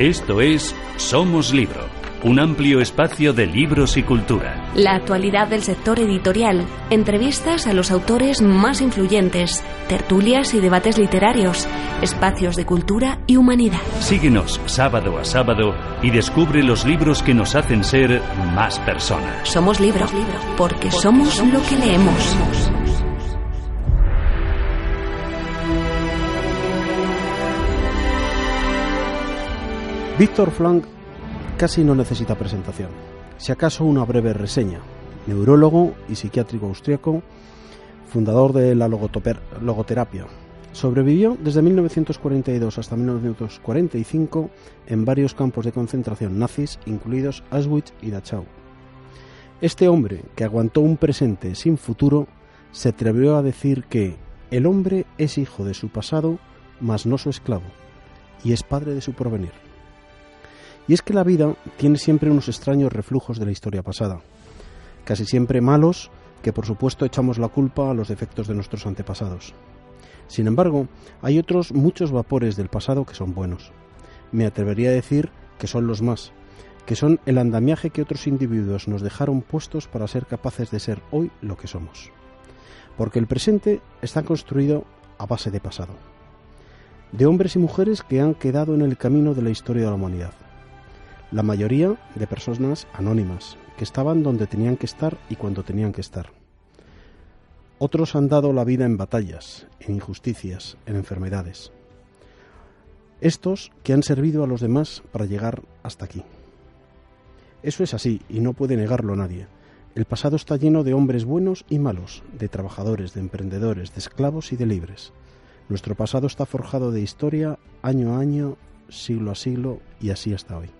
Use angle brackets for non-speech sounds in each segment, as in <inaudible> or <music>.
Esto es Somos Libro, un amplio espacio de libros y cultura. La actualidad del sector editorial, entrevistas a los autores más influyentes, tertulias y debates literarios, espacios de cultura y humanidad. Síguenos sábado a sábado y descubre los libros que nos hacen ser más personas. Somos Libro, porque somos lo que leemos. Víctor Frank casi no necesita presentación, si acaso una breve reseña. Neurólogo y psiquiátrico austriaco, fundador de la logoterapia. Sobrevivió desde 1942 hasta 1945 en varios campos de concentración nazis, incluidos Auschwitz y Dachau. Este hombre, que aguantó un presente sin futuro, se atrevió a decir que el hombre es hijo de su pasado, mas no su esclavo, y es padre de su porvenir. Y es que la vida tiene siempre unos extraños reflujos de la historia pasada, casi siempre malos, que por supuesto echamos la culpa a los defectos de nuestros antepasados. Sin embargo, hay otros muchos vapores del pasado que son buenos. Me atrevería a decir que son los más, que son el andamiaje que otros individuos nos dejaron puestos para ser capaces de ser hoy lo que somos. Porque el presente está construido a base de pasado, de hombres y mujeres que han quedado en el camino de la historia de la humanidad la mayoría de personas anónimas, que estaban donde tenían que estar y cuando tenían que estar. Otros han dado la vida en batallas, en injusticias, en enfermedades. Estos que han servido a los demás para llegar hasta aquí. Eso es así y no puede negarlo nadie. El pasado está lleno de hombres buenos y malos, de trabajadores, de emprendedores, de esclavos y de libres. Nuestro pasado está forjado de historia año a año, siglo a siglo y así hasta hoy.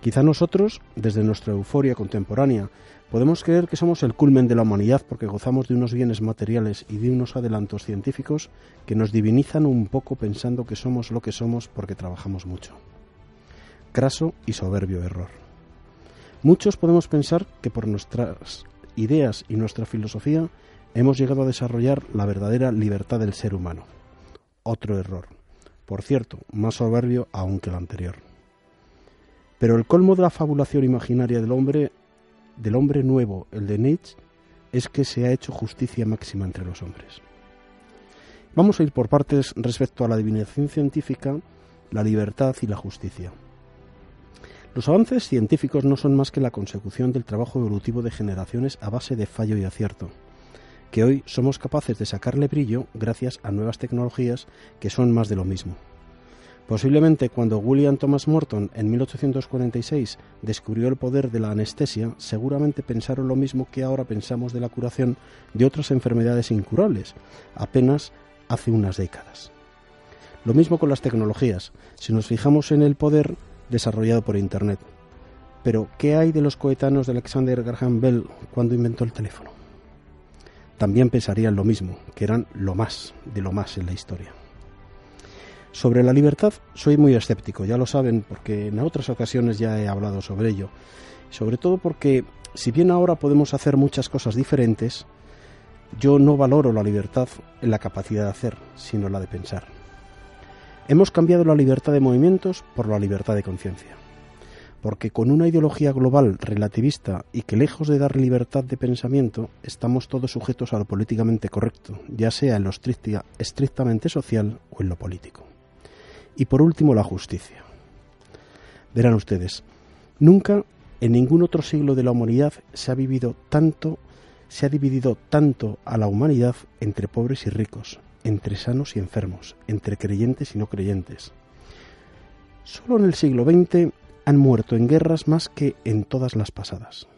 Quizá nosotros, desde nuestra euforia contemporánea, podemos creer que somos el culmen de la humanidad porque gozamos de unos bienes materiales y de unos adelantos científicos que nos divinizan un poco pensando que somos lo que somos porque trabajamos mucho. Craso y soberbio error. Muchos podemos pensar que por nuestras ideas y nuestra filosofía hemos llegado a desarrollar la verdadera libertad del ser humano. Otro error. Por cierto, más soberbio aún que el anterior. Pero el colmo de la fabulación imaginaria del hombre, del hombre nuevo, el de Nietzsche, es que se ha hecho justicia máxima entre los hombres. Vamos a ir por partes respecto a la adivinación científica, la libertad y la justicia. Los avances científicos no son más que la consecución del trabajo evolutivo de generaciones a base de fallo y acierto, que hoy somos capaces de sacarle brillo gracias a nuevas tecnologías que son más de lo mismo. Posiblemente cuando William Thomas Morton en 1846 descubrió el poder de la anestesia, seguramente pensaron lo mismo que ahora pensamos de la curación de otras enfermedades incurables, apenas hace unas décadas. Lo mismo con las tecnologías, si nos fijamos en el poder desarrollado por Internet. Pero, ¿qué hay de los coetanos de Alexander Graham Bell cuando inventó el teléfono? También pensarían lo mismo, que eran lo más de lo más en la historia. Sobre la libertad soy muy escéptico, ya lo saben, porque en otras ocasiones ya he hablado sobre ello. Sobre todo porque, si bien ahora podemos hacer muchas cosas diferentes, yo no valoro la libertad en la capacidad de hacer, sino la de pensar. Hemos cambiado la libertad de movimientos por la libertad de conciencia. Porque con una ideología global relativista y que lejos de dar libertad de pensamiento, estamos todos sujetos a lo políticamente correcto, ya sea en lo estrictamente social o en lo político. Y por último, la justicia. Verán ustedes, nunca en ningún otro siglo de la humanidad se ha vivido tanto, se ha dividido tanto a la humanidad entre pobres y ricos, entre sanos y enfermos, entre creyentes y no creyentes. Solo en el siglo XX han muerto en guerras más que en todas las pasadas.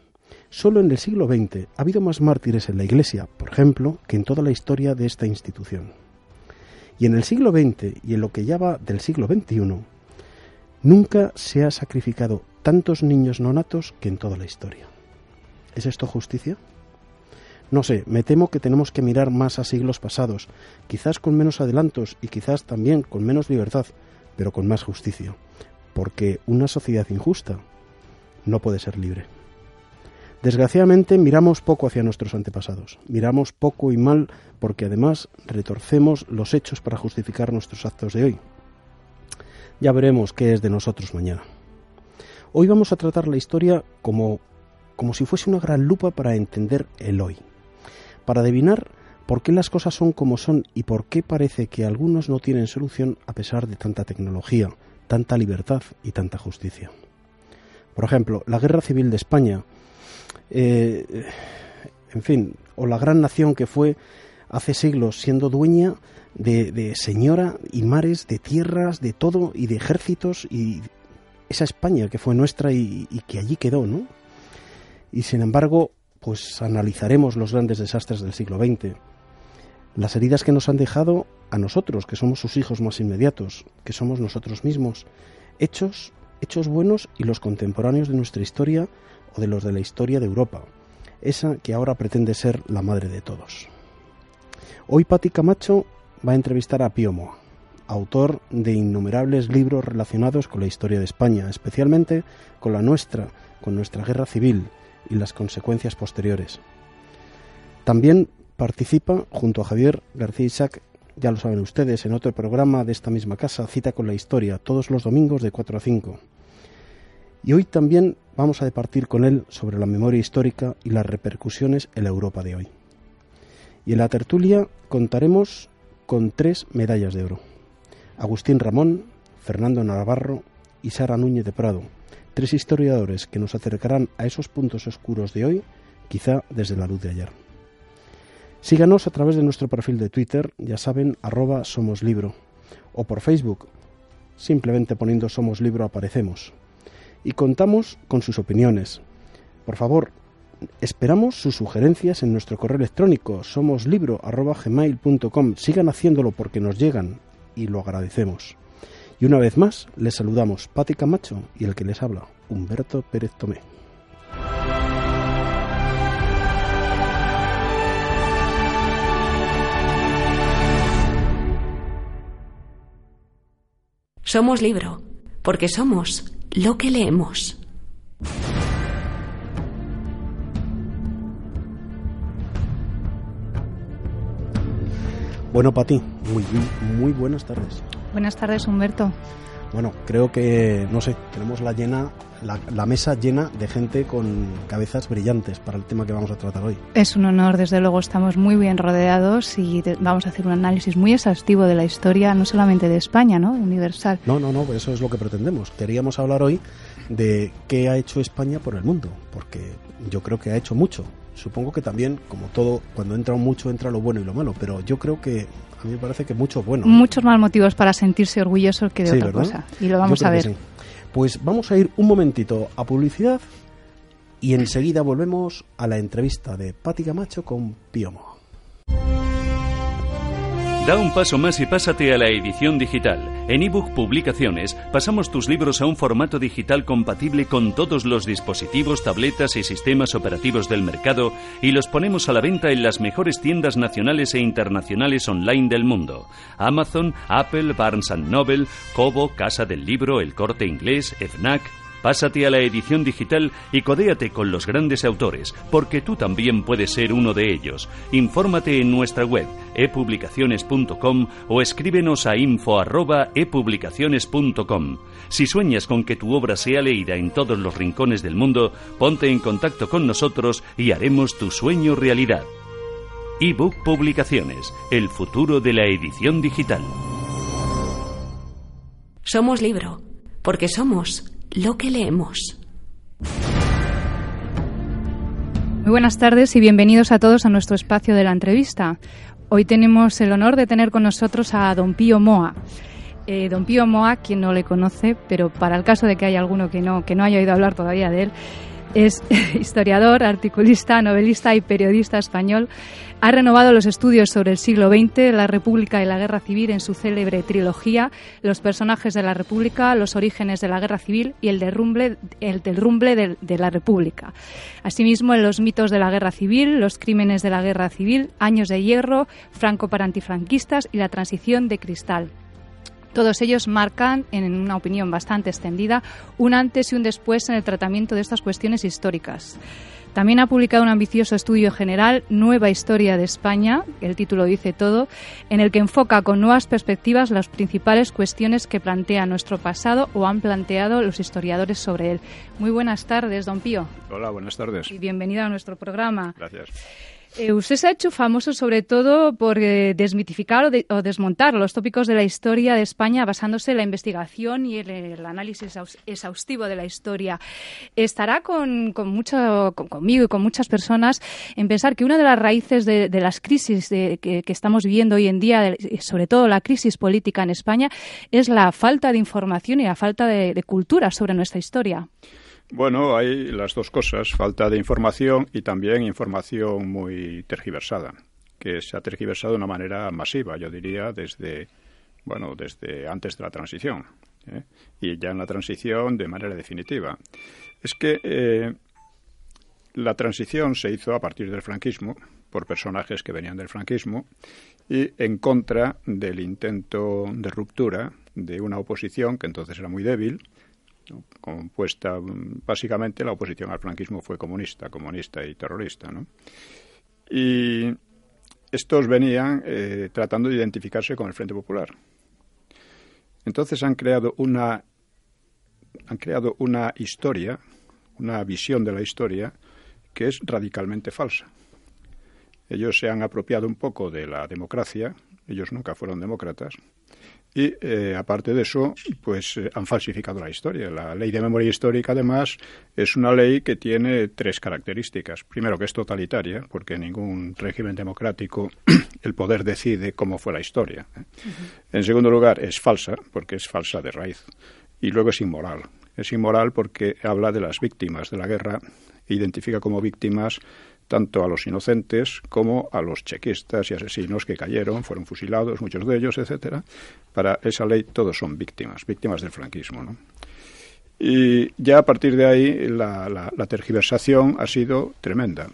Solo en el siglo XX ha habido más mártires en la Iglesia, por ejemplo, que en toda la historia de esta institución. Y en el siglo XX y en lo que ya va del siglo XXI, nunca se ha sacrificado tantos niños nonatos que en toda la historia. ¿Es esto justicia? No sé, me temo que tenemos que mirar más a siglos pasados, quizás con menos adelantos y quizás también con menos libertad, pero con más justicia, porque una sociedad injusta no puede ser libre. Desgraciadamente miramos poco hacia nuestros antepasados, miramos poco y mal porque además retorcemos los hechos para justificar nuestros actos de hoy. Ya veremos qué es de nosotros mañana. Hoy vamos a tratar la historia como, como si fuese una gran lupa para entender el hoy para adivinar por qué las cosas son como son y por qué parece que algunos no tienen solución a pesar de tanta tecnología, tanta libertad y tanta justicia. Por ejemplo, la guerra civil de España, eh, en fin, o la gran nación que fue hace siglos siendo dueña de, señora y mares, de tierras, de todo y de ejércitos y esa España que fue nuestra y, y que allí quedó, ¿no? Y sin embargo, pues analizaremos los grandes desastres del siglo XX, las heridas que nos han dejado a nosotros, que somos sus hijos más inmediatos, que somos nosotros mismos, hechos, hechos buenos y los contemporáneos de nuestra historia o de los de la historia de Europa, esa que ahora pretende ser la madre de todos. Hoy Patti Camacho va a entrevistar a Pío autor de innumerables libros relacionados con la historia de España, especialmente con la nuestra, con nuestra guerra civil, y las consecuencias posteriores. También participa junto a Javier García Isaac, ya lo saben ustedes, en otro programa de esta misma casa, Cita con la Historia, todos los domingos de 4 a 5. Y hoy también vamos a departir con él sobre la memoria histórica y las repercusiones en la Europa de hoy. Y en la tertulia contaremos con tres medallas de oro. Agustín Ramón, Fernando Navarro y Sara Núñez de Prado, Tres historiadores que nos acercarán a esos puntos oscuros de hoy, quizá desde la luz de ayer. Síganos a través de nuestro perfil de Twitter, ya saben, arroba Somos Libro, o por Facebook, simplemente poniendo Somos Libro aparecemos. Y contamos con sus opiniones. Por favor, esperamos sus sugerencias en nuestro correo electrónico somoslibro.gmail.com. Sigan haciéndolo porque nos llegan y lo agradecemos. Y una vez más, les saludamos Pati Camacho y el que les habla, Humberto Pérez Tomé. Somos libro, porque somos lo que leemos. Bueno, Pati, muy, muy buenas tardes. Buenas tardes, Humberto. Bueno, creo que, no sé, tenemos la, llena, la, mesa llena de gente con cabezas brillantes para el tema que vamos a tratar hoy. Es un honor, desde luego, estamos muy bien rodeados y vamos a hacer un análisis muy exhaustivo de la historia, no solamente de España, ¿no? Universal. No, no, no, eso es lo que pretendemos. Queríamos hablar hoy de qué ha hecho España por el mundo, porque yo creo que ha hecho mucho. Supongo que también, como todo, cuando entra mucho, entra lo bueno y lo malo, pero yo creo que a mí me parece que mucho bueno. Muchos más motivos para sentirse orgulloso que de otra cosa. Y lo vamos a ver. Pues vamos a ir un momentito a publicidad y enseguida volvemos a la entrevista de Pati Camacho con Piomo. Da un paso más y pásate a la edición digital. En ebook Publicaciones pasamos tus libros a un formato digital compatible con todos los dispositivos, tabletas y sistemas operativos del mercado y los ponemos a la venta en las mejores tiendas nacionales e internacionales online del mundo. Amazon, Apple, Barnes Noble, Kobo, Casa del Libro, El Corte Inglés, FNAC, Pásate a la edición digital y codéate con los grandes autores, porque tú también puedes ser uno de ellos. Infórmate en nuestra web epublicaciones.com o escríbenos a info@epublicaciones.com. Si sueñas con que tu obra sea leída en todos los rincones del mundo, ponte en contacto con nosotros y haremos tu sueño realidad. ebook Publicaciones, el futuro de la edición digital. Somos libro, porque somos lo que leemos. Muy buenas tardes y bienvenidos a todos a nuestro espacio de la entrevista. Hoy tenemos el honor de tener con nosotros a don Pío Moa. Eh, don Pío Moa, quien no le conoce, pero para el caso de que haya alguno que no, que no haya oído hablar todavía de él, Es <laughs> historiador, articulista, novelista y periodista español. Ha renovado los estudios sobre el siglo XX, la República y la Guerra Civil en su célebre trilogía Los personajes de la República, los orígenes de la Guerra Civil y el derrumbe, el derrumbe de, de la República. Asimismo, en los mitos de la Guerra Civil, los crímenes de la Guerra Civil, años de hierro, Franco para antifranquistas y la transición de cristal. Todos ellos marcan, en una opinión bastante extendida, un antes y un después en el tratamiento de estas cuestiones históricas. También ha publicado un ambicioso estudio general, Nueva Historia de España, el título dice todo, en el que enfoca con nuevas perspectivas las principales cuestiones que plantea nuestro pasado o han planteado los historiadores sobre él. Muy buenas tardes, don Pío. Hola, buenas tardes. Y bienvenido a nuestro programa. Gracias. Eh, usted se ha hecho famoso sobre todo por eh, desmitificar o, de, o, desmontar los tópicos de la historia de España basándose en la investigación y el, el análisis exhaustivo de la historia. Estará con, con mucho, con, conmigo y con muchas personas en pensar que una de las raíces de, de las crisis de, que, que, estamos viviendo hoy en día, sobre todo la crisis política en España, es la falta de información y la falta de cultura sobre nuestra historia. Bueno, hay las dos cosas, falta de información y también información muy tergiversada, que se ha tergiversado de una manera masiva, yo diría, desde, bueno, desde antes de la transición ¿eh? y ya en la transición de manera definitiva. Es que eh, la transición se hizo a partir del franquismo, por personajes que venían del franquismo, y en contra del intento de ruptura de una oposición que entonces era muy débil, compuesta básicamente la oposición al franquismo fue comunista, comunista y terrorista, ¿no? Y estos venían eh, tratando de identificarse con el Frente Popular. Entonces han creado una han creado una historia, una visión de la historia que es radicalmente falsa. Ellos se han apropiado un poco de la democracia, ellos nunca fueron demócratas, y eh, aparte de eso, pues eh, han falsificado la historia. La ley de memoria histórica, además, es una ley que tiene tres características. Primero, que es totalitaria, porque en ningún régimen democrático <clears throat> el poder decide cómo fue la historia. ¿eh? Uh -huh. En segundo lugar, es falsa, porque es falsa de raíz. Y luego es inmoral. Es inmoral porque habla de las víctimas de la guerra e identifica como víctimas tanto a los inocentes como a los chequistas y asesinos que cayeron, fueron fusilados, muchos de ellos, etcétera. Para esa ley todos son víctimas, víctimas del franquismo. ¿no? Y ya a partir de ahí la, la, la tergiversación ha sido tremenda.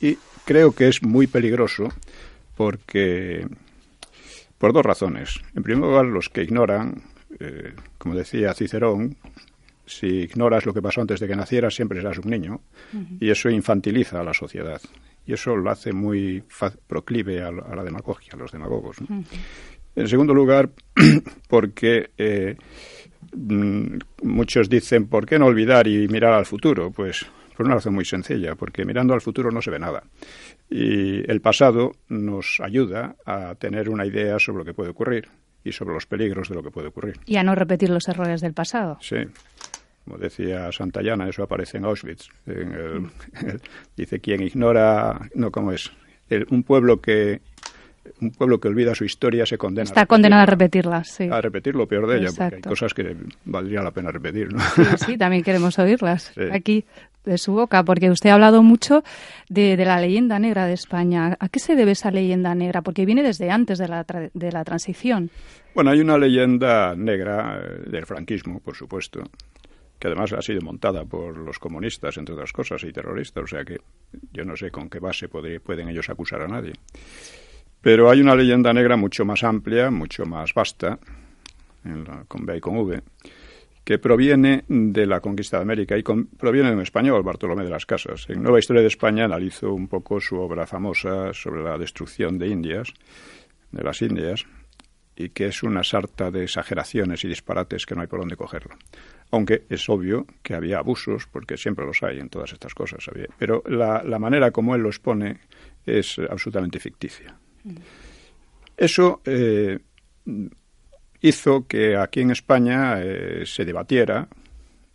Y creo que es muy peligroso porque por dos razones. En primer lugar, los que ignoran, eh, como decía Cicerón, si ignoras lo que pasó antes de que nacieras, siempre serás un niño. Uh -huh. Y eso infantiliza a la sociedad. Y eso lo hace muy proclive a, la demagogia, a los demagogos. ¿no? Uh -huh. En segundo lugar, <clears throat> porque eh, muchos dicen, ¿por qué no olvidar y mirar al futuro? Pues por una razón muy sencilla, porque mirando al futuro no se ve nada. Y el pasado nos ayuda a tener una idea sobre lo que puede ocurrir y sobre los peligros de lo que puede ocurrir. Y a no repetir los errores del pasado. Sí. Como decía Santayana, eso aparece en Auschwitz. En el, <laughs> el, dice, quien ignora, no, ¿cómo es? El, un pueblo que un pueblo que olvida su historia se condena. Está a condenado a repetirla, sí. A repetir lo peor de ella, Exacto. porque hay cosas que valdría la pena repetir, ¿no? Sí, sí también queremos oírlas sí. aquí de su boca, porque usted ha hablado mucho de, de, la leyenda negra de España. ¿A qué se debe esa leyenda negra? Porque viene desde antes de la, de la transición. Bueno, hay una leyenda negra eh, del franquismo, por supuesto, que además ha sido montada por los comunistas, entre otras cosas, y terroristas, o sea que yo no sé con qué base pueden ellos acusar a nadie. Pero hay una leyenda negra mucho más amplia, mucho más vasta, la, con B y con V, que proviene de la conquista de América y con, proviene de un español, Bartolomé de las Casas. En Nueva Historia de España analizó un poco su obra famosa sobre la destrucción de Indias, de las Indias, y que es una sarta de exageraciones y disparates que no hay por dónde cogerlo. Aunque es obvio que había abusos, porque siempre los hay en todas estas cosas. Pero la, la manera como él lo expone es absolutamente ficticia. Eso eh, hizo que aquí en España eh, se debatiera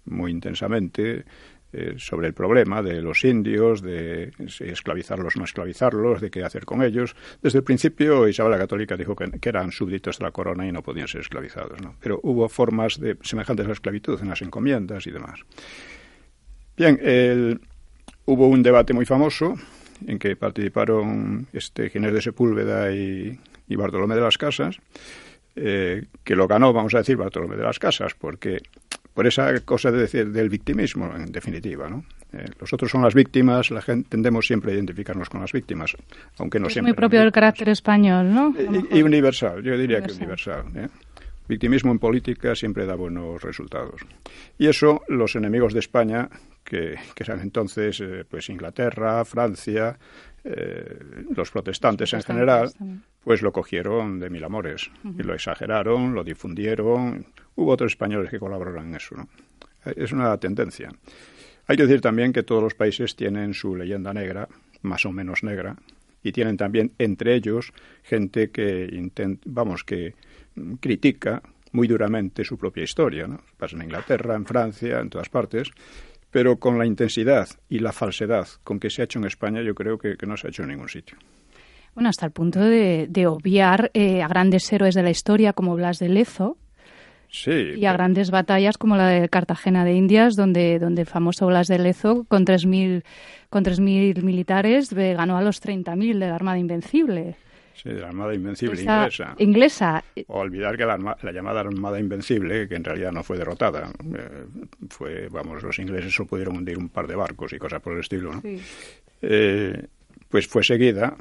muy intensamente eh, sobre el problema de los indios, de esclavizarlos o no esclavizarlos, de qué hacer con ellos. Desde el principio Isabel la Católica dijo que, eran súbditos de la corona y no podían ser esclavizados, ¿no? Pero hubo formas de, semejantes a la esclavitud en las encomiendas y demás. Bien, hubo un debate muy famoso en que participaron este Ginés de Sepúlveda y, Bartolomé de las Casas, eh, que lo ganó, vamos a decir, Bartolomé de las Casas, porque por esa cosa de decir, del victimismo, en definitiva, ¿no? Eh, los otros son las víctimas, la gente tendemos siempre a identificarnos con las víctimas, aunque no es siempre. muy propio del carácter español, ¿no? Y, universal, yo diría que universal. ¿eh? Victimismo en política siempre da buenos resultados. Y eso los enemigos de España, que, que eran entonces eh, pues Inglaterra, Francia, los protestantes, en general, pues lo cogieron de mil amores y lo exageraron, lo difundieron. Hubo otros españoles que colaboraron en eso. ¿no? Es una tendencia. Hay que decir también que todos los países tienen su leyenda negra, más o menos negra, y tienen también entre ellos gente que vamos, que critica muy duramente su propia historia, ¿no? Pasa en Inglaterra, en Francia, en todas partes, pero con la intensidad y la falsedad con que se ha hecho en España, yo creo que, no se ha hecho en ningún sitio. Bueno, hasta el punto de, obviar eh, a grandes héroes de la historia como Blas de Lezo, y a grandes batallas como la de Cartagena de Indias, donde, donde el famoso Blas de Lezo, con 3.000 con 3.000 militares, ganó a los 30.000 de la Armada Invencible. Sí, de la Armada Invencible inglesa. Inglesa. O olvidar que la, llamada Armada Invencible, que en realidad no fue derrotada, eh, fue, vamos, los ingleses solo pudieron hundir un par de barcos y cosas por el estilo, ¿no? Eh, pues fue seguida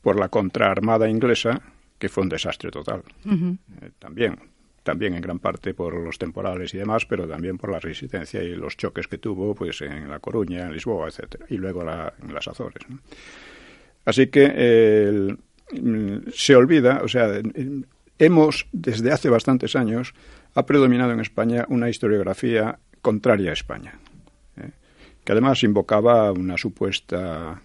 por la contraarmada inglesa, que fue un desastre total. Eh, también también en gran parte por los temporales y demás, pero también por la resistencia y los choques que tuvo pues en La Coruña, en Lisboa, etcétera, y luego en las Azores. Así que se olvida, o sea, hemos desde hace bastantes años ha predominado en España una historiografía contraria a España, ¿eh? que además invocaba una supuesta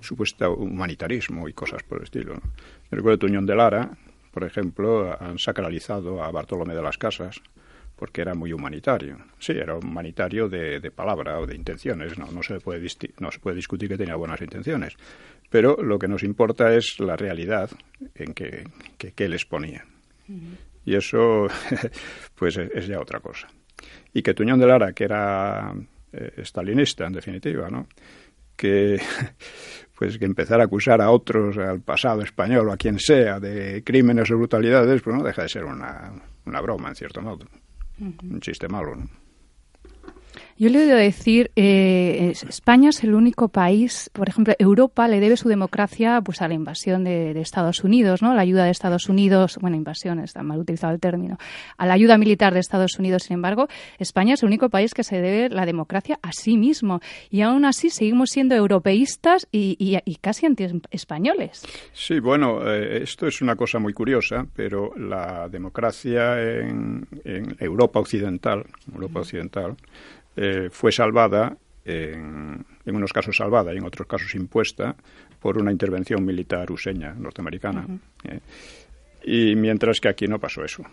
supuesta humanitarismo y cosas por el estilo. ¿no? recuerdo Tuñón de Lara, por ejemplo, han sacralizado a Bartolomé de las Casas porque era muy humanitario. Sí, era humanitario de, palabra o de intenciones, no, no, se puede no se puede discutir que tenía buenas intenciones, pero lo que nos importa es la realidad en que, que, él exponía. Y eso, <laughs> pues, es ya otra cosa. Y que Tuñón de Lara, que era eh, estalinista, en definitiva, ¿no? que <laughs> pues que empezar a acusar a otros, al pasado español o a quien sea, de crímenes o brutalidades, pues no deja de ser una, una broma, en cierto modo. Un chiste malo, ¿no? Yo le he oído decir, eh, España es el único país, por ejemplo, Europa le debe su democracia pues a la invasión de, Estados Unidos, ¿no? La ayuda de Estados Unidos, bueno, invasión, está mal utilizado el término, a la ayuda militar de Estados Unidos. Sin embargo, España es el único país que se debe la democracia a sí mismo y aún así seguimos siendo europeístas y, casi anti-españoles. Sí, bueno, eh, esto es una cosa muy curiosa, pero la democracia en, en Europa occidental, Europa occidental, eh, fue salvada, en, unos casos salvada y en otros casos impuesta, por una intervención militar useña norteamericana. Eh, y mientras que aquí no pasó eso.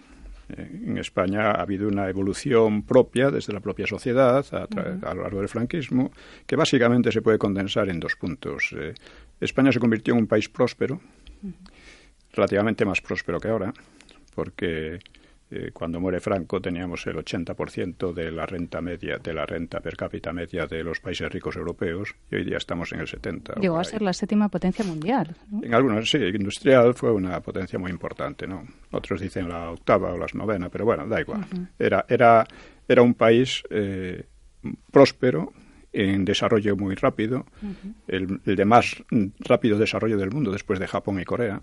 Eh, en España ha habido una evolución propia desde la propia sociedad a, lo largo del franquismo, que básicamente se puede condensar en dos puntos. España se convirtió en un país próspero, relativamente más próspero que ahora, porque eh, cuando muere Franco teníamos el 80% de la renta media, de la renta per cápita media de los países ricos europeos y hoy día estamos en el 70%. Llegó a ser la séptima potencia mundial. En algunos, sí, industrial fue una potencia muy importante, ¿no? Otros dicen la octava o la novena, pero bueno, da igual. era, era, era un país eh, próspero, en desarrollo muy rápido, el, de más rápido desarrollo del mundo después de Japón y Corea.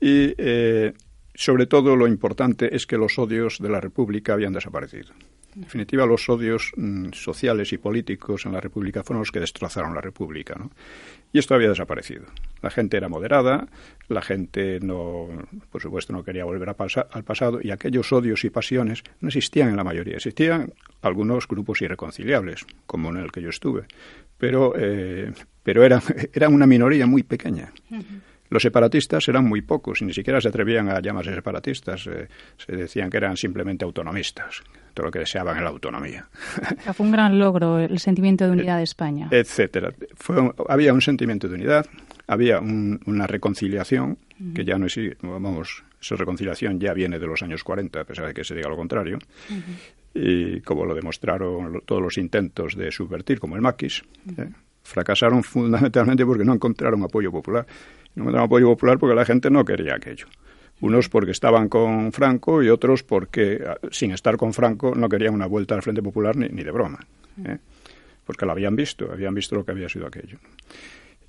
Y eh, sobre todo lo importante es que los odios de la República habían desaparecido. En definitiva, los odios mm, sociales y políticos en la República fueron los que destrozaron la República. ¿no? Y esto había desaparecido. La gente era moderada, la gente no, por supuesto, no quería volver al pasado y aquellos odios y pasiones no existían en la mayoría. Existían algunos grupos irreconciliables, como en el que yo estuve, pero, eh, pero eran, <laughs> eran una minoría muy pequeña. Los separatistas eran muy pocos y ni siquiera se atrevían a llamarse separatistas. Eh, se decían que eran simplemente autonomistas, todo lo que deseaban era la autonomía. fue un gran logro el sentimiento de unidad de España. Etcétera. Fue, había un sentimiento de unidad, había una reconciliación que ya no existe, vamos, esa reconciliación ya viene de los años 40, a pesar de que se diga lo contrario, y como lo demostraron todos los intentos de subvertir, como el maquis, ¿eh? fracasaron fundamentalmente porque no encontraron apoyo popular. No encontraron apoyo popular porque la gente no quería aquello. Unos porque estaban con Franco y otros porque, ah, sin estar con Franco, no querían una vuelta al Frente Popular ni, de broma. ¿eh? Porque lo habían visto, habían visto lo que había sido aquello.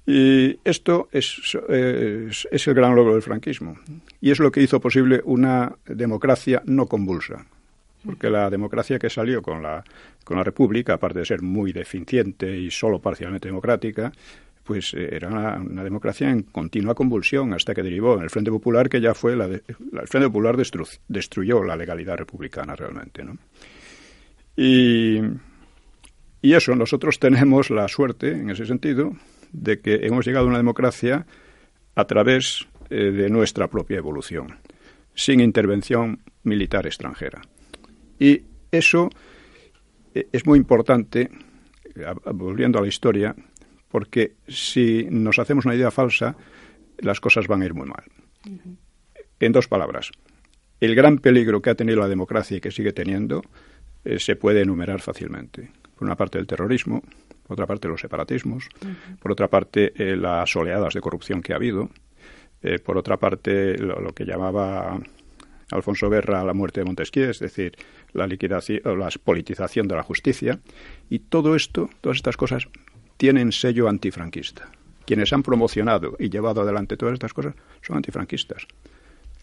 Y esto es, es, el gran logro del franquismo. Y es lo que hizo posible una democracia no convulsa. Porque la democracia que salió con la, con la República, aparte de ser muy deficiente y solo parcialmente democrática, pues eh, era una, democracia en continua convulsión hasta que derivó en el Frente Popular, que ya fue la el Frente Popular destruyó la legalidad republicana realmente, ¿no? Y, y eso, nosotros tenemos la suerte, en ese sentido, de que hemos llegado a una democracia a través eh, de nuestra propia evolución, sin intervención militar extranjera. Y eso eh, es muy importante, volviendo a la historia, porque si nos hacemos una idea falsa, las cosas van a ir muy mal. En dos palabras, el gran peligro que ha tenido la democracia y que sigue teniendo eh, se puede enumerar fácilmente. Por una parte el terrorismo, por otra parte los separatismos, por otra parte eh, las oleadas de corrupción que ha habido, eh, por otra parte lo, que llamaba Alfonso Guerra la muerte de Montesquieu, es decir, la liquidación o la politización de la justicia, y todo esto, todas estas cosas tienen sello antifranquista. Quienes han promocionado y llevado adelante todas estas cosas son antifranquistas.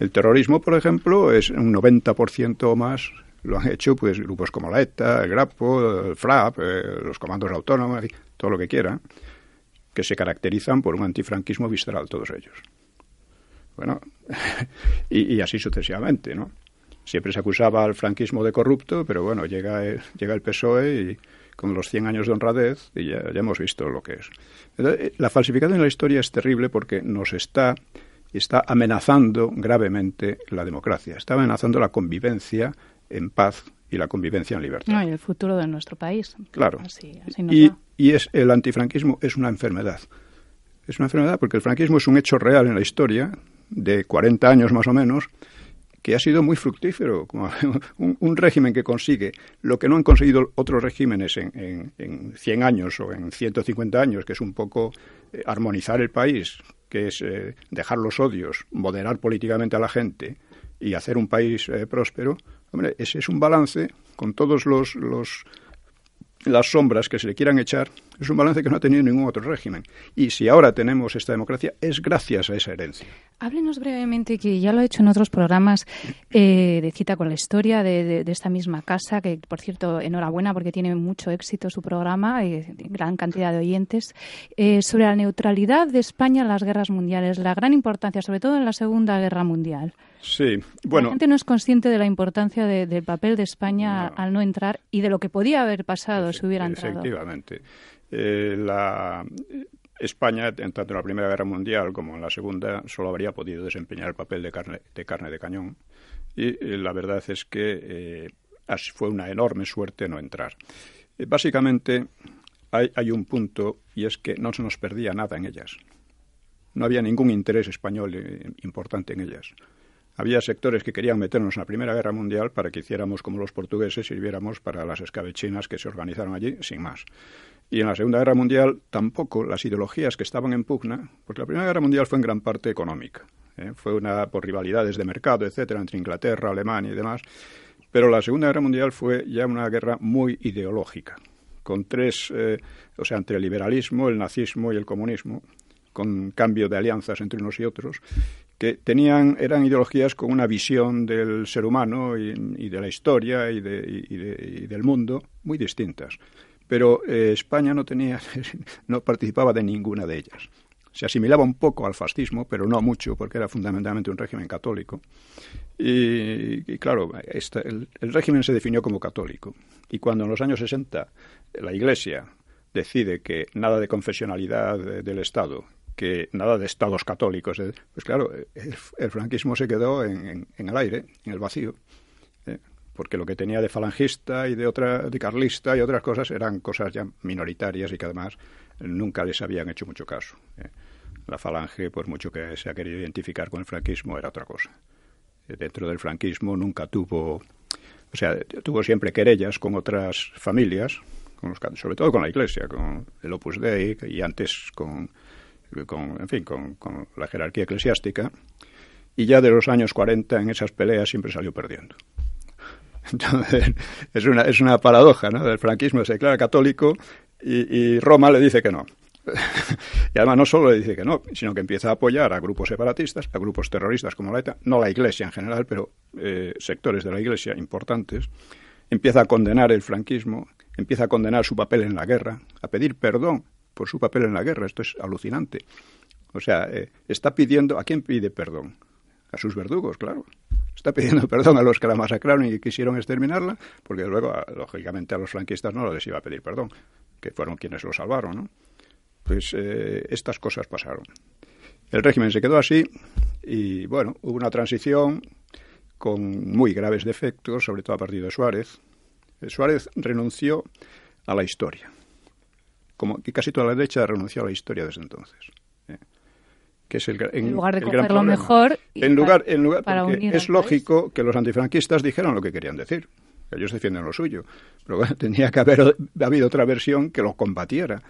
El terrorismo, por ejemplo, es un 90% o más lo han hecho pues grupos como la ETA, el GRAPO, el FRAP, eh, los comandos autónomos, todo lo que quieran, que se caracterizan por un antifranquismo visceral, todos ellos. Bueno, <laughs> y, así sucesivamente, ¿no? Siempre se acusaba al franquismo de corrupto, pero bueno, llega el, llega el PSOE y con los 100 años de honradez y ya, ya hemos visto lo que es. Eh, la falsificación de la historia es terrible porque nos está está amenazando gravemente la democracia, está amenazando la convivencia en paz y la convivencia en libertad. No, y el futuro de nuestro país. Claro. y, y es, el antifranquismo es una enfermedad. Es una enfermedad porque el franquismo es un hecho real en la historia, de 40 años más o menos, que ha sido muy fructífero, como <laughs> un, régimen que consigue. Lo que no han conseguido otros regímenes en, en, 100 años o en 150 años, que es un poco eh, armonizar el país, que es eh, dejar los odios, moderar políticamente a la gente y hacer un país eh, próspero, Hombre, ese es un balance con todos los, los las sombras que se le quieran echar, es un balance que no ha tenido ningún otro régimen. Y si ahora tenemos esta democracia, es gracias a esa herencia. Háblenos brevemente, que ya lo he hecho en otros programas eh, de cita con la historia de, esta misma casa, que por cierto, enhorabuena porque tiene mucho éxito su programa, y gran cantidad de oyentes, eh, sobre la neutralidad de España en las guerras mundiales, la gran importancia, sobre todo en la Segunda Guerra Mundial. Sí, bueno. La gente no es consciente de la importancia del papel de España al no entrar y de lo que podía haber pasado si hubiera entrado. Efectivamente. Eh, la España, tanto en la Primera Guerra Mundial como en la Segunda, solo habría podido desempeñar el papel de carne de, carne de cañón. Y eh, la verdad es que eh, fue una enorme suerte no entrar. básicamente, hay, hay un punto y es que no se nos perdía nada en ellas. No había ningún interés español importante en ellas. Había sectores que querían meternos en la Primera Guerra Mundial para que hiciéramos como los portugueses, sirviéramos para las escabechinas que se organizaron allí, sin más. Y en la Segunda Guerra Mundial tampoco las ideologías que estaban en pugna, porque la Primera Guerra Mundial fue en gran parte económica. ¿eh? Fue una por rivalidades de mercado, etcétera, entre Inglaterra, Alemania y demás. Pero la Segunda Guerra Mundial fue ya una guerra muy ideológica, con tres, eh, o sea, entre el liberalismo, el nazismo y el comunismo, con cambio de alianzas entre unos y otros, que tenían, eran ideologías con una visión del ser humano y, de la historia y, del mundo muy distintas. Pero eh, España no tenía, <laughs> no participaba de ninguna de ellas. Se asimilaba un poco al fascismo, pero no mucho, porque era fundamentalmente un régimen católico. Y, claro, el, régimen se definió como católico. Y cuando en los años 60 la Iglesia decide que nada de confesionalidad del Estado que nada de estados católicos. ¿eh? Pues claro, el, franquismo se quedó en, el aire, en el vacío, ¿eh? Porque lo que tenía de falangista y de otra de carlista y otras cosas eran cosas ya minoritarias y que además nunca les habían hecho mucho caso. ¿eh? La falange, por mucho que se ha querido identificar con el franquismo, era otra cosa. Dentro del franquismo nunca tuvo, o sea, tuvo siempre querellas con otras familias, con los, sobre todo con la Iglesia, con el Opus Dei y antes con, con en fin, con, con la jerarquía eclesiástica. Y ya de los años 40 en esas peleas siempre salió perdiendo. Entonces, <laughs> es una, es una paradoja, ¿no? El franquismo se declara católico y, Roma le dice que no. <laughs> y además no solo le dice que no, sino que empieza a apoyar a grupos separatistas, a grupos terroristas como la ETA, no la Iglesia en general, pero eh, sectores de la Iglesia importantes, empieza a condenar el franquismo, empieza a condenar su papel en la guerra, a pedir perdón por su papel en la guerra. Esto es alucinante. O sea, eh, está pidiendo, ¿a quién pide perdón? A sus verdugos, claro pidiendo <laughs> perdón a los que la masacraron y quisieron exterminarla, porque luego, lógicamente, a los franquistas no les iba a pedir perdón, que fueron quienes lo salvaron. Pues eh, estas cosas pasaron. El régimen se quedó así y, bueno, hubo una transición con muy graves defectos, sobre todo a partir de Suárez. Eh, Suárez renunció a la historia, como que casi toda la derecha renunció a la historia desde entonces que es el, en, lugar de coger lo mejor en lugar en lugar porque es lógico que los antifranquistas dijeran lo que querían decir. Ellos defienden lo suyo. Pero bueno, <laughs> tenía que haber habido otra versión que los combatiera.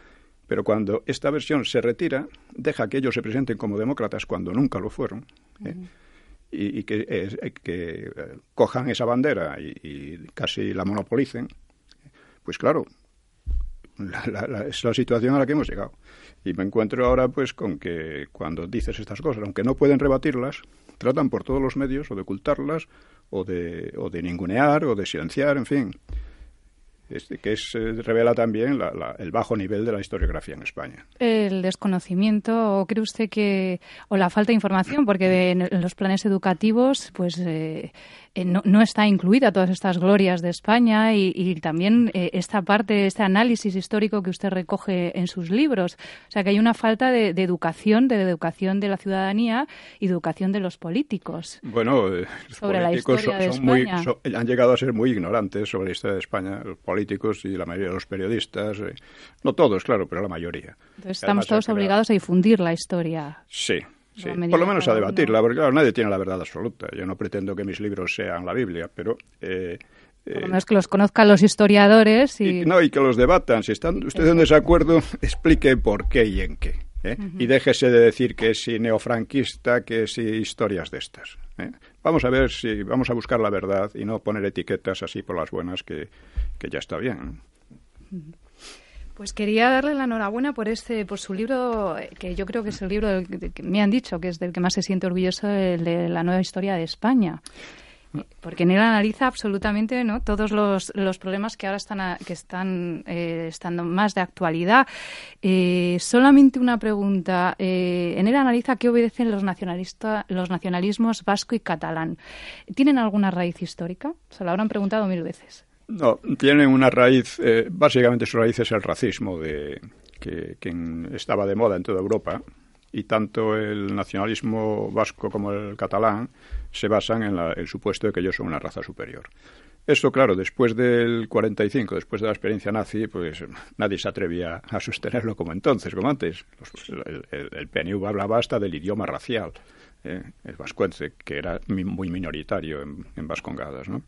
Pero cuando esta versión se retira deja que ellos se presenten como demócratas cuando nunca lo fueron ¿eh? y, que, eh, que eh, cojan esa bandera y, casi la monopolicen pues claro es la situación a la que hemos llegado y me encuentro ahora pues con que cuando dices estas cosas, aunque no pueden rebatirlas, tratan por todos los medios o de ocultarlas o de, o de ningunear o de silenciar, en fin. Este, que es, eh, revela también el bajo nivel de la historiografía en España. El desconocimiento, o cree usted que, o la falta de información, porque en los planes educativos, pues eh, eh, no, está incluida todas estas glorias de España y, también eh, esta parte, este análisis histórico que usted recoge en sus libros. O sea, que hay una falta de, educación, de educación de la ciudadanía y de educación de los políticos. Bueno, los políticos han llegado a ser muy ignorantes sobre la historia de España, los políticos y la mayoría de los periodistas. no todos, claro, pero la mayoría. Entonces estamos todos obligados a difundir la historia. Sí, Sí, por lo menos a debatirla, porque claro, nadie tiene la verdad absoluta. Yo no pretendo que mis libros sean la Biblia, pero... Eh, por lo eh, menos que los conozcan los historiadores y... No, y que los debatan. Si están ustedes en desacuerdo, <laughs> explique por qué y en qué. ¿eh? Y déjese de decir que si neofranquista, que si historias de estas. Vamos a ver si vamos a buscar la verdad y no poner etiquetas así por las buenas que, que ya está bien. Pues quería darle la enhorabuena por este, por su libro, que yo creo que es el libro que me han dicho que es del que más se siente orgulloso, el de la nueva historia de España porque en él analiza absolutamente ¿no? todos los, los problemas que ahora están, que están eh, estando más de actualidad. Eh, solamente una pregunta. Eh, en él analiza qué obedecen los, nacionalistas, los nacionalismos vasco y catalán. ¿Tienen alguna raíz histórica? Se lo habrán preguntado mil veces. No, tienen una raíz, eh, básicamente su raíz es el racismo de, que, estaba de moda en toda Europa y tanto el nacionalismo vasco como el catalán se basan en el supuesto de que ellos son una raza superior. Eso, claro, después del 45, después de la experiencia nazi, pues nadie se atrevía a sostenerlo como entonces, como antes. el, PNV hablaba hasta del idioma racial, eh, el vascuence, que era muy minoritario en, en Vascongadas, ¿no?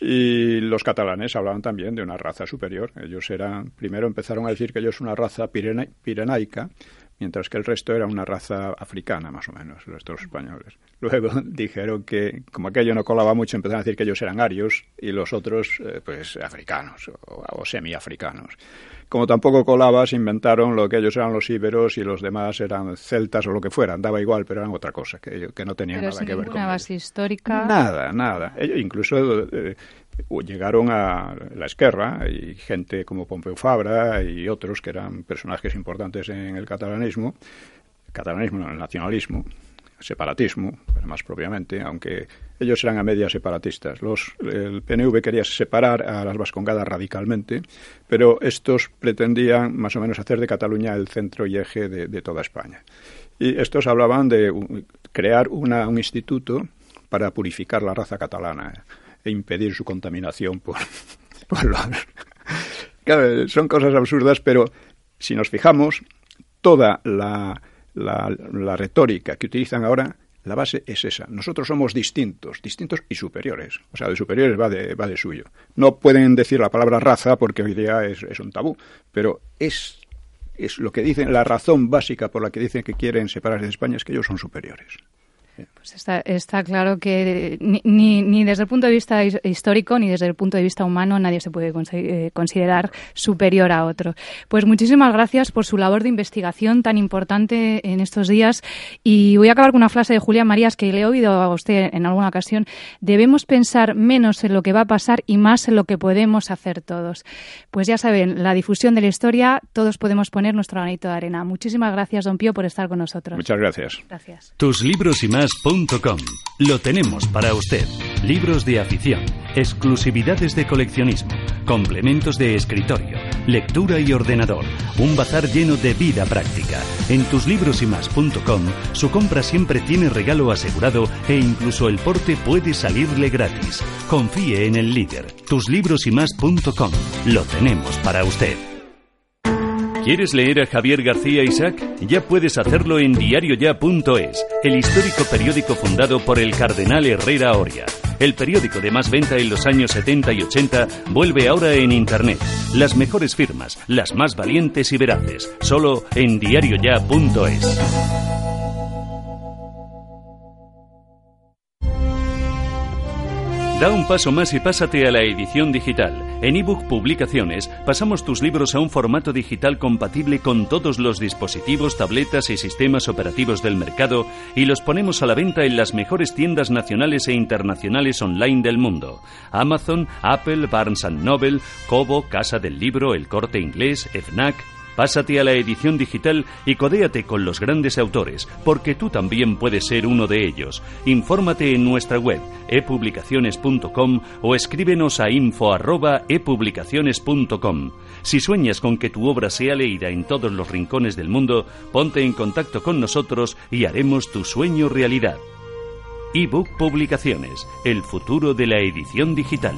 Y los catalanes hablaban también de una raza superior. Ellos eran, primero empezaron a decir que ellos una raza pirenaica, mientras que el resto era una raza africana, más o menos, los otros españoles. Luego <laughs> dijeron que, como aquello no colaba mucho, empezaron a decir que ellos eran arios y los otros, eh, pues, africanos o, o semiafricanos. Como tampoco colaba, se inventaron lo que ellos eran los íberos y los demás eran celtas o lo que fueran. Daba igual, pero eran otra cosa, que, que no tenían nada que ver con base histórica. Nada, nada. Ellos incluso eh, llegaron a la Esquerra y gente como Pompeu Fabra y otros que eran personajes importantes en el catalanismo, catalanismo, no, el nacionalismo, separatismo, más propiamente, aunque ellos eran a media separatistas. Los, el PNV quería separar a las Vascongadas radicalmente, pero estos pretendían más o menos hacer de Cataluña el centro y eje de, toda España. Y estos hablaban de crear una, un instituto para purificar la raza catalana e impedir su contaminación por, <laughs> por los... son cosas absurdas, pero si nos fijamos, toda la la retórica que utilizan ahora la base es esa. Nosotros somos distintos, distintos y superiores. O sea, de superiores va de, va de suyo. No pueden decir la palabra raza porque hoy día es, es un tabú, pero es, es lo que dicen, la razón básica por la que dicen que quieren separarse de España es que ellos son superiores. Pues está, está, claro que ni, ni, desde el punto de vista histórico ni desde el punto de vista humano nadie se puede eh, considerar superior a otro. Pues muchísimas gracias por su labor de investigación tan importante en estos días. Y voy a acabar con una frase de Julián Marías que le he oído a usted en alguna ocasión. Debemos pensar menos en lo que va a pasar y más en lo que podemos hacer todos. Pues ya saben, la difusión de la historia, todos podemos poner nuestro granito de arena. Muchísimas gracias, don Pío, por estar con nosotros. Muchas gracias. Gracias. Tus libros y más lo tenemos para usted. Libros de afición, exclusividades de coleccionismo, complementos de escritorio, lectura y ordenador. Un bazar lleno de vida práctica. En tuslibrosymás.com su compra siempre tiene regalo asegurado e incluso el porte puede salirle gratis. Confíe en el líder. Tuslibrosymás.com. Lo tenemos para usted. ¿Quieres leer a Javier García Isaac? Ya puedes hacerlo en diarioya.es, el histórico periódico fundado por el cardenal Herrera Oria. El periódico de más venta en los años 70 y 80 vuelve ahora en Internet. Las mejores firmas, las más valientes y veraces, solo en diarioya.es. Da un paso más y pásate a la edición digital. En ebook Publicaciones pasamos tus libros a un formato digital compatible con todos los dispositivos, tabletas y sistemas operativos del mercado y los ponemos a la venta en las mejores tiendas nacionales e internacionales online del mundo. Amazon, Apple, Barnes Noble, Kobo, Casa del Libro, El Corte Inglés, FNAC, Pásate a la edición digital y codéate con los grandes autores, porque tú también puedes ser uno de ellos. Infórmate en nuestra web epublicaciones.com o escríbenos a info@epublicaciones.com. Si sueñas con que tu obra sea leída en todos los rincones del mundo, ponte en contacto con nosotros y haremos tu sueño realidad. ebook Publicaciones, el futuro de la edición digital.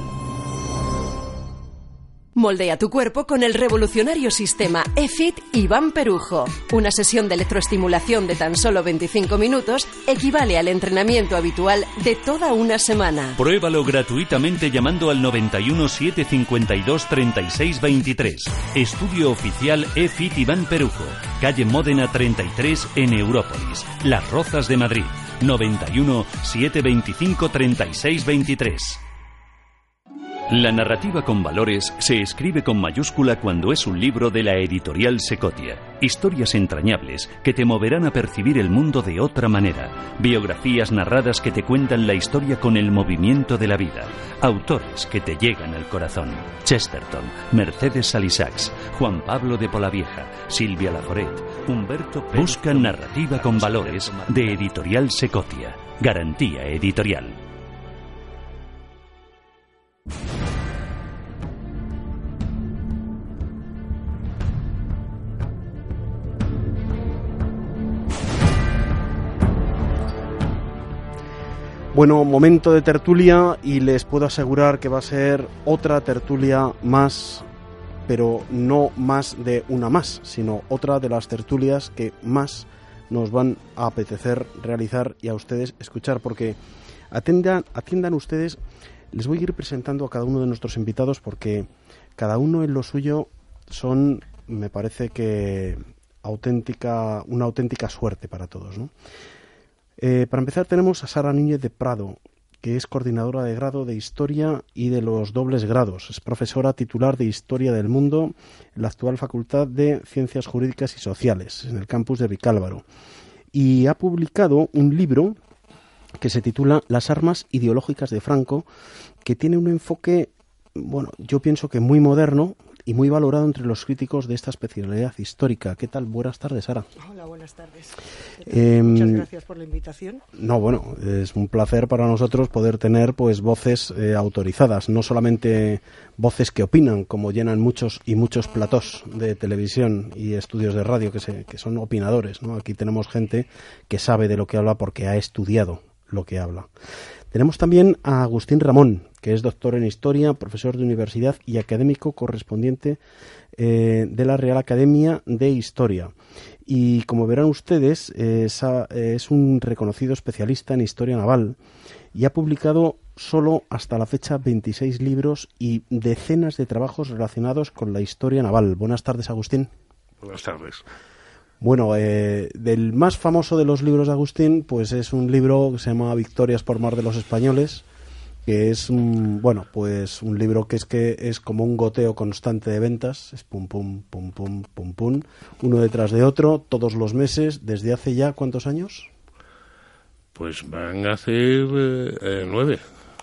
Moldea tu cuerpo con el revolucionario sistema EFIT Iván Perujo. Una sesión de electroestimulación de tan solo 25 minutos equivale al entrenamiento habitual de toda una semana. Pruébalo gratuitamente llamando al 91 752 36 23. Estudio oficial EFIT Iván Perujo. Calle Módena 33 en Európolis. Las Rozas de Madrid. 91 725 36 23. La narrativa con valores se escribe con mayúscula cuando es un libro de la editorial Secotia. Historias entrañables que te moverán a percibir el mundo de otra manera. Biografías narradas que te cuentan la historia con el movimiento de la vida. Autores que te llegan al corazón. Chesterton, Mercedes Salisax, Juan Pablo de Polavieja, Silvia Laforet, Humberto Busca narrativa con valores de editorial Secotia. Garantía editorial. Bueno, momento de tertulia y les puedo asegurar que va a ser otra tertulia más, pero no más de una más, sino otra de las tertulias que más nos van a apetecer realizar y a ustedes escuchar, porque atiendan, atiendan ustedes, les voy a ir presentando a cada uno de nuestros invitados porque cada uno en lo suyo son, me parece que auténtica, una auténtica suerte para todos, ¿no? Eh, para empezar tenemos a Sara Núñez de Prado, que es coordinadora de grado de Historia y de los dobles grados. Es profesora titular de Historia del Mundo en la actual Facultad de Ciencias Jurídicas y Sociales, en el campus de Vicálvaro. Y ha publicado un libro que se titula Las armas ideológicas de Franco, que tiene un enfoque, bueno, yo pienso que muy moderno, y muy valorado entre los críticos de esta especialidad histórica. ¿Qué tal? Buenas tardes, Sara. Hola, buenas tardes. Em, Muchas gracias por la invitación. No, bueno, es un placer para nosotros poder tener pues voces eh, autorizadas, no solamente voces que opinan, como llenan muchos y muchos platós de televisión y estudios de radio que, se, que son opinadores. ¿no? Aquí tenemos gente que sabe de lo que habla porque ha estudiado lo que habla. Tenemos también a Agustín Ramón, que es doctor en Historia, profesor de universidad y académico correspondiente eh, de la Real Academia de Historia. Y como verán ustedes, es un reconocido especialista en historia naval y ha publicado solo hasta la fecha 26 libros y decenas de trabajos relacionados con la historia naval. Buenas tardes, Agustín. Buenas tardes. Bueno, eh, del más famoso de los libros de Agustín, pues es un libro que se llama Victorias por mar de los españoles, que es un, bueno, pues un libro que es que es como un goteo constante de ventas, es pum pum pum pum pum pum, uno detrás de otro, todos los meses, desde hace ya cuántos años? Pues van a ser eh, nueve.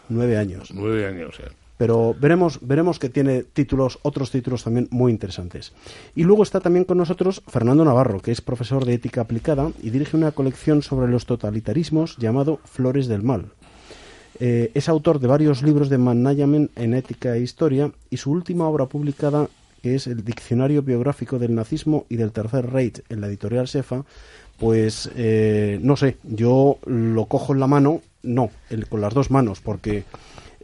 Nueve años. Nueve años, ya. Pero veremos, veremos que tiene títulos, otros títulos también muy interesantes. Y luego está también con nosotros Fernando Navarro, que es profesor de ética aplicada y dirige una colección sobre los totalitarismos llamado Flores del Mal. Eh, es autor de varios libros de management en ética e historia y su última obra publicada, que es el Diccionario Biográfico del Nazismo y del Tercer Reich en la editorial Sefa, pues eh, no sé, yo lo cojo en la mano, no, con las dos manos, porque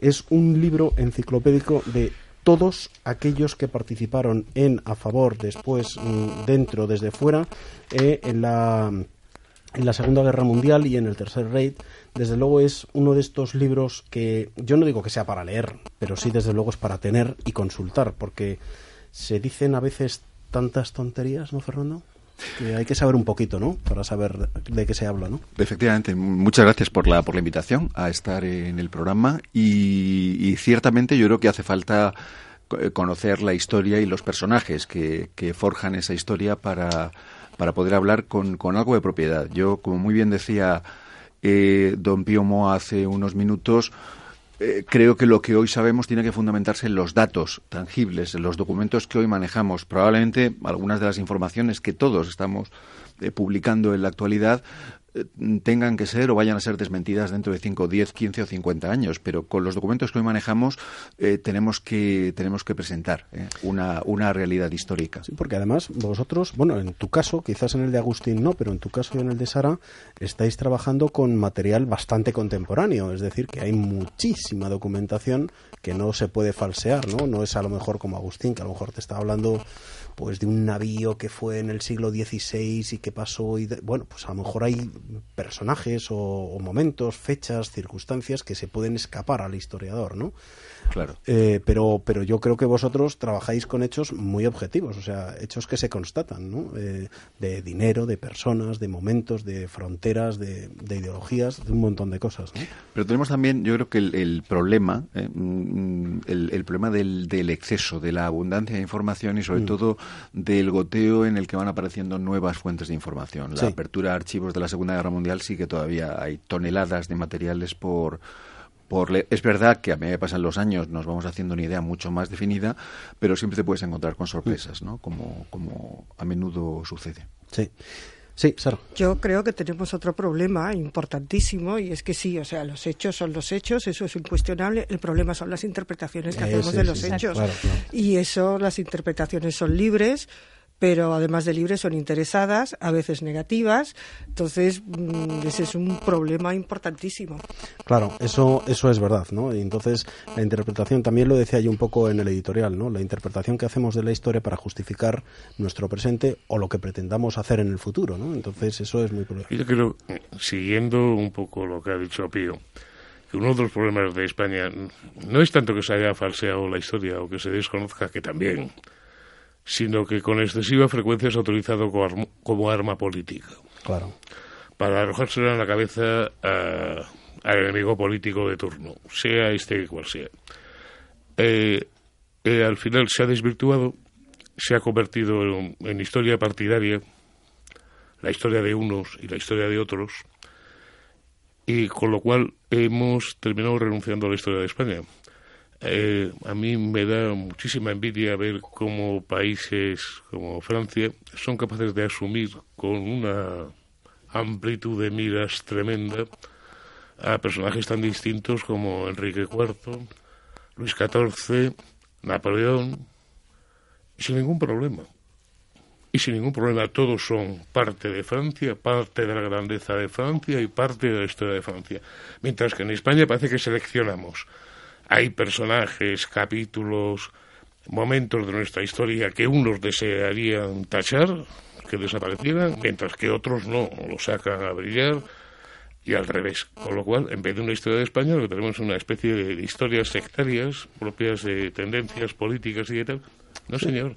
es un libro enciclopédico de todos aquellos que participaron en, a favor, después, mm, dentro, desde fuera, eh, en, la, en la Segunda Guerra Mundial y en el Tercer Reich. Desde luego es uno de estos libros que yo no digo que sea para leer, pero sí desde luego es para tener y consultar, porque se dicen a veces tantas tonterías, ¿no, Fernando? Hay que saber un poquito, ¿no? Para saber de qué se habla, ¿no? Efectivamente. Muchas gracias por la, por la invitación a estar en el programa y, ciertamente yo creo que hace falta eh, conocer la historia y los personajes que, forjan esa historia para, para poder hablar con, con, algo de propiedad. Yo, como muy bien decía eh, don Pío Mo hace unos minutos, eh, creo que lo que hoy sabemos tiene que fundamentarse en los datos tangibles, en los documentos que hoy manejamos. Probablemente algunas de las informaciones que todos estamos eh, publicando en la actualidad tengan que ser o vayan a ser desmentidas dentro de 5, 10, 15 o 50 años, pero con los documentos que hoy manejamos eh, tenemos que tenemos que presentar eh, una, una realidad histórica. Sí, porque además vosotros, bueno, en tu caso, quizás en el de Agustín no, pero en tu caso y en el de Sara, estáis trabajando con material bastante contemporáneo, es decir, que hay muchísima documentación que no se puede falsear, ¿no? No es a lo mejor como Agustín, que a lo mejor te está hablando pues de un navío que fue en el siglo XVI y que pasó y bueno pues a lo mejor hay personajes o, momentos fechas circunstancias que se pueden escapar al historiador no claro eh, pero pero yo creo que vosotros trabajáis con hechos muy objetivos o sea hechos que se constatan no eh, de dinero de personas de momentos de fronteras de, ideologías de un montón de cosas ¿no? pero tenemos también yo creo que el, problema eh, mm, el, problema del, del, exceso de la abundancia de información y sobre mm. todo del goteo en el que van apareciendo nuevas fuentes de información. La apertura de archivos de la Segunda Guerra Mundial sí que todavía hay toneladas de materiales por, por Es verdad que a medida que pasan los años nos vamos haciendo una idea mucho más definida, pero siempre te puedes encontrar con sorpresas, ¿no? Como, como a menudo sucede. Sí. Sí, Sara. Yo creo que tenemos otro problema importantísimo y es que sí, o sea, los hechos son los hechos, eso es incuestionable. El problema son las interpretaciones que hacemos de los hechos. Y eso, las interpretaciones son libres, pero además de libres son interesadas, a veces negativas, entonces mm, ese es un problema importantísimo. Claro, eso, eso es verdad, ¿no? Y entonces la interpretación, también lo decía yo un poco en el editorial, ¿no? La interpretación que hacemos de la historia para justificar nuestro presente o lo que pretendamos hacer en el futuro, ¿no? Entonces eso es muy problemático. Yo creo, siguiendo un poco lo que ha dicho Pío, que uno de los problemas de España no es tanto que se haya falseado la historia o que se desconozca, que también sino que con excesiva frecuencia es utilizado como, arma política. Claro. Para arrojársela en la cabeza al enemigo político de turno, sea este cual sea. Eh, eh, al final se ha desvirtuado, se ha convertido en historia partidaria, la historia de unos y la historia de otros, y con lo cual hemos terminado renunciando a la historia de España. Eh, a mí me da muchísima envidia ver cómo países como Francia son capaces de asumir con una amplitud de miras tremenda a personajes tan distintos como Enrique IV, Luis XIV, Napoleón, sin ningún problema. y sin ningún problema todos son parte de Francia, parte de la grandeza de Francia y parte de la historia de Francia. Mientras que en España parece que seleccionamos. Hay personajes, capítulos, momentos de nuestra historia que unos desearían tachar, que desaparecieran, mientras que otros no, lo sacan a brillar y al revés. Con lo cual, en vez de una historia de España, lo que tenemos es una especie de historias sectarias propias de tendencias políticas y de tal. No, señor.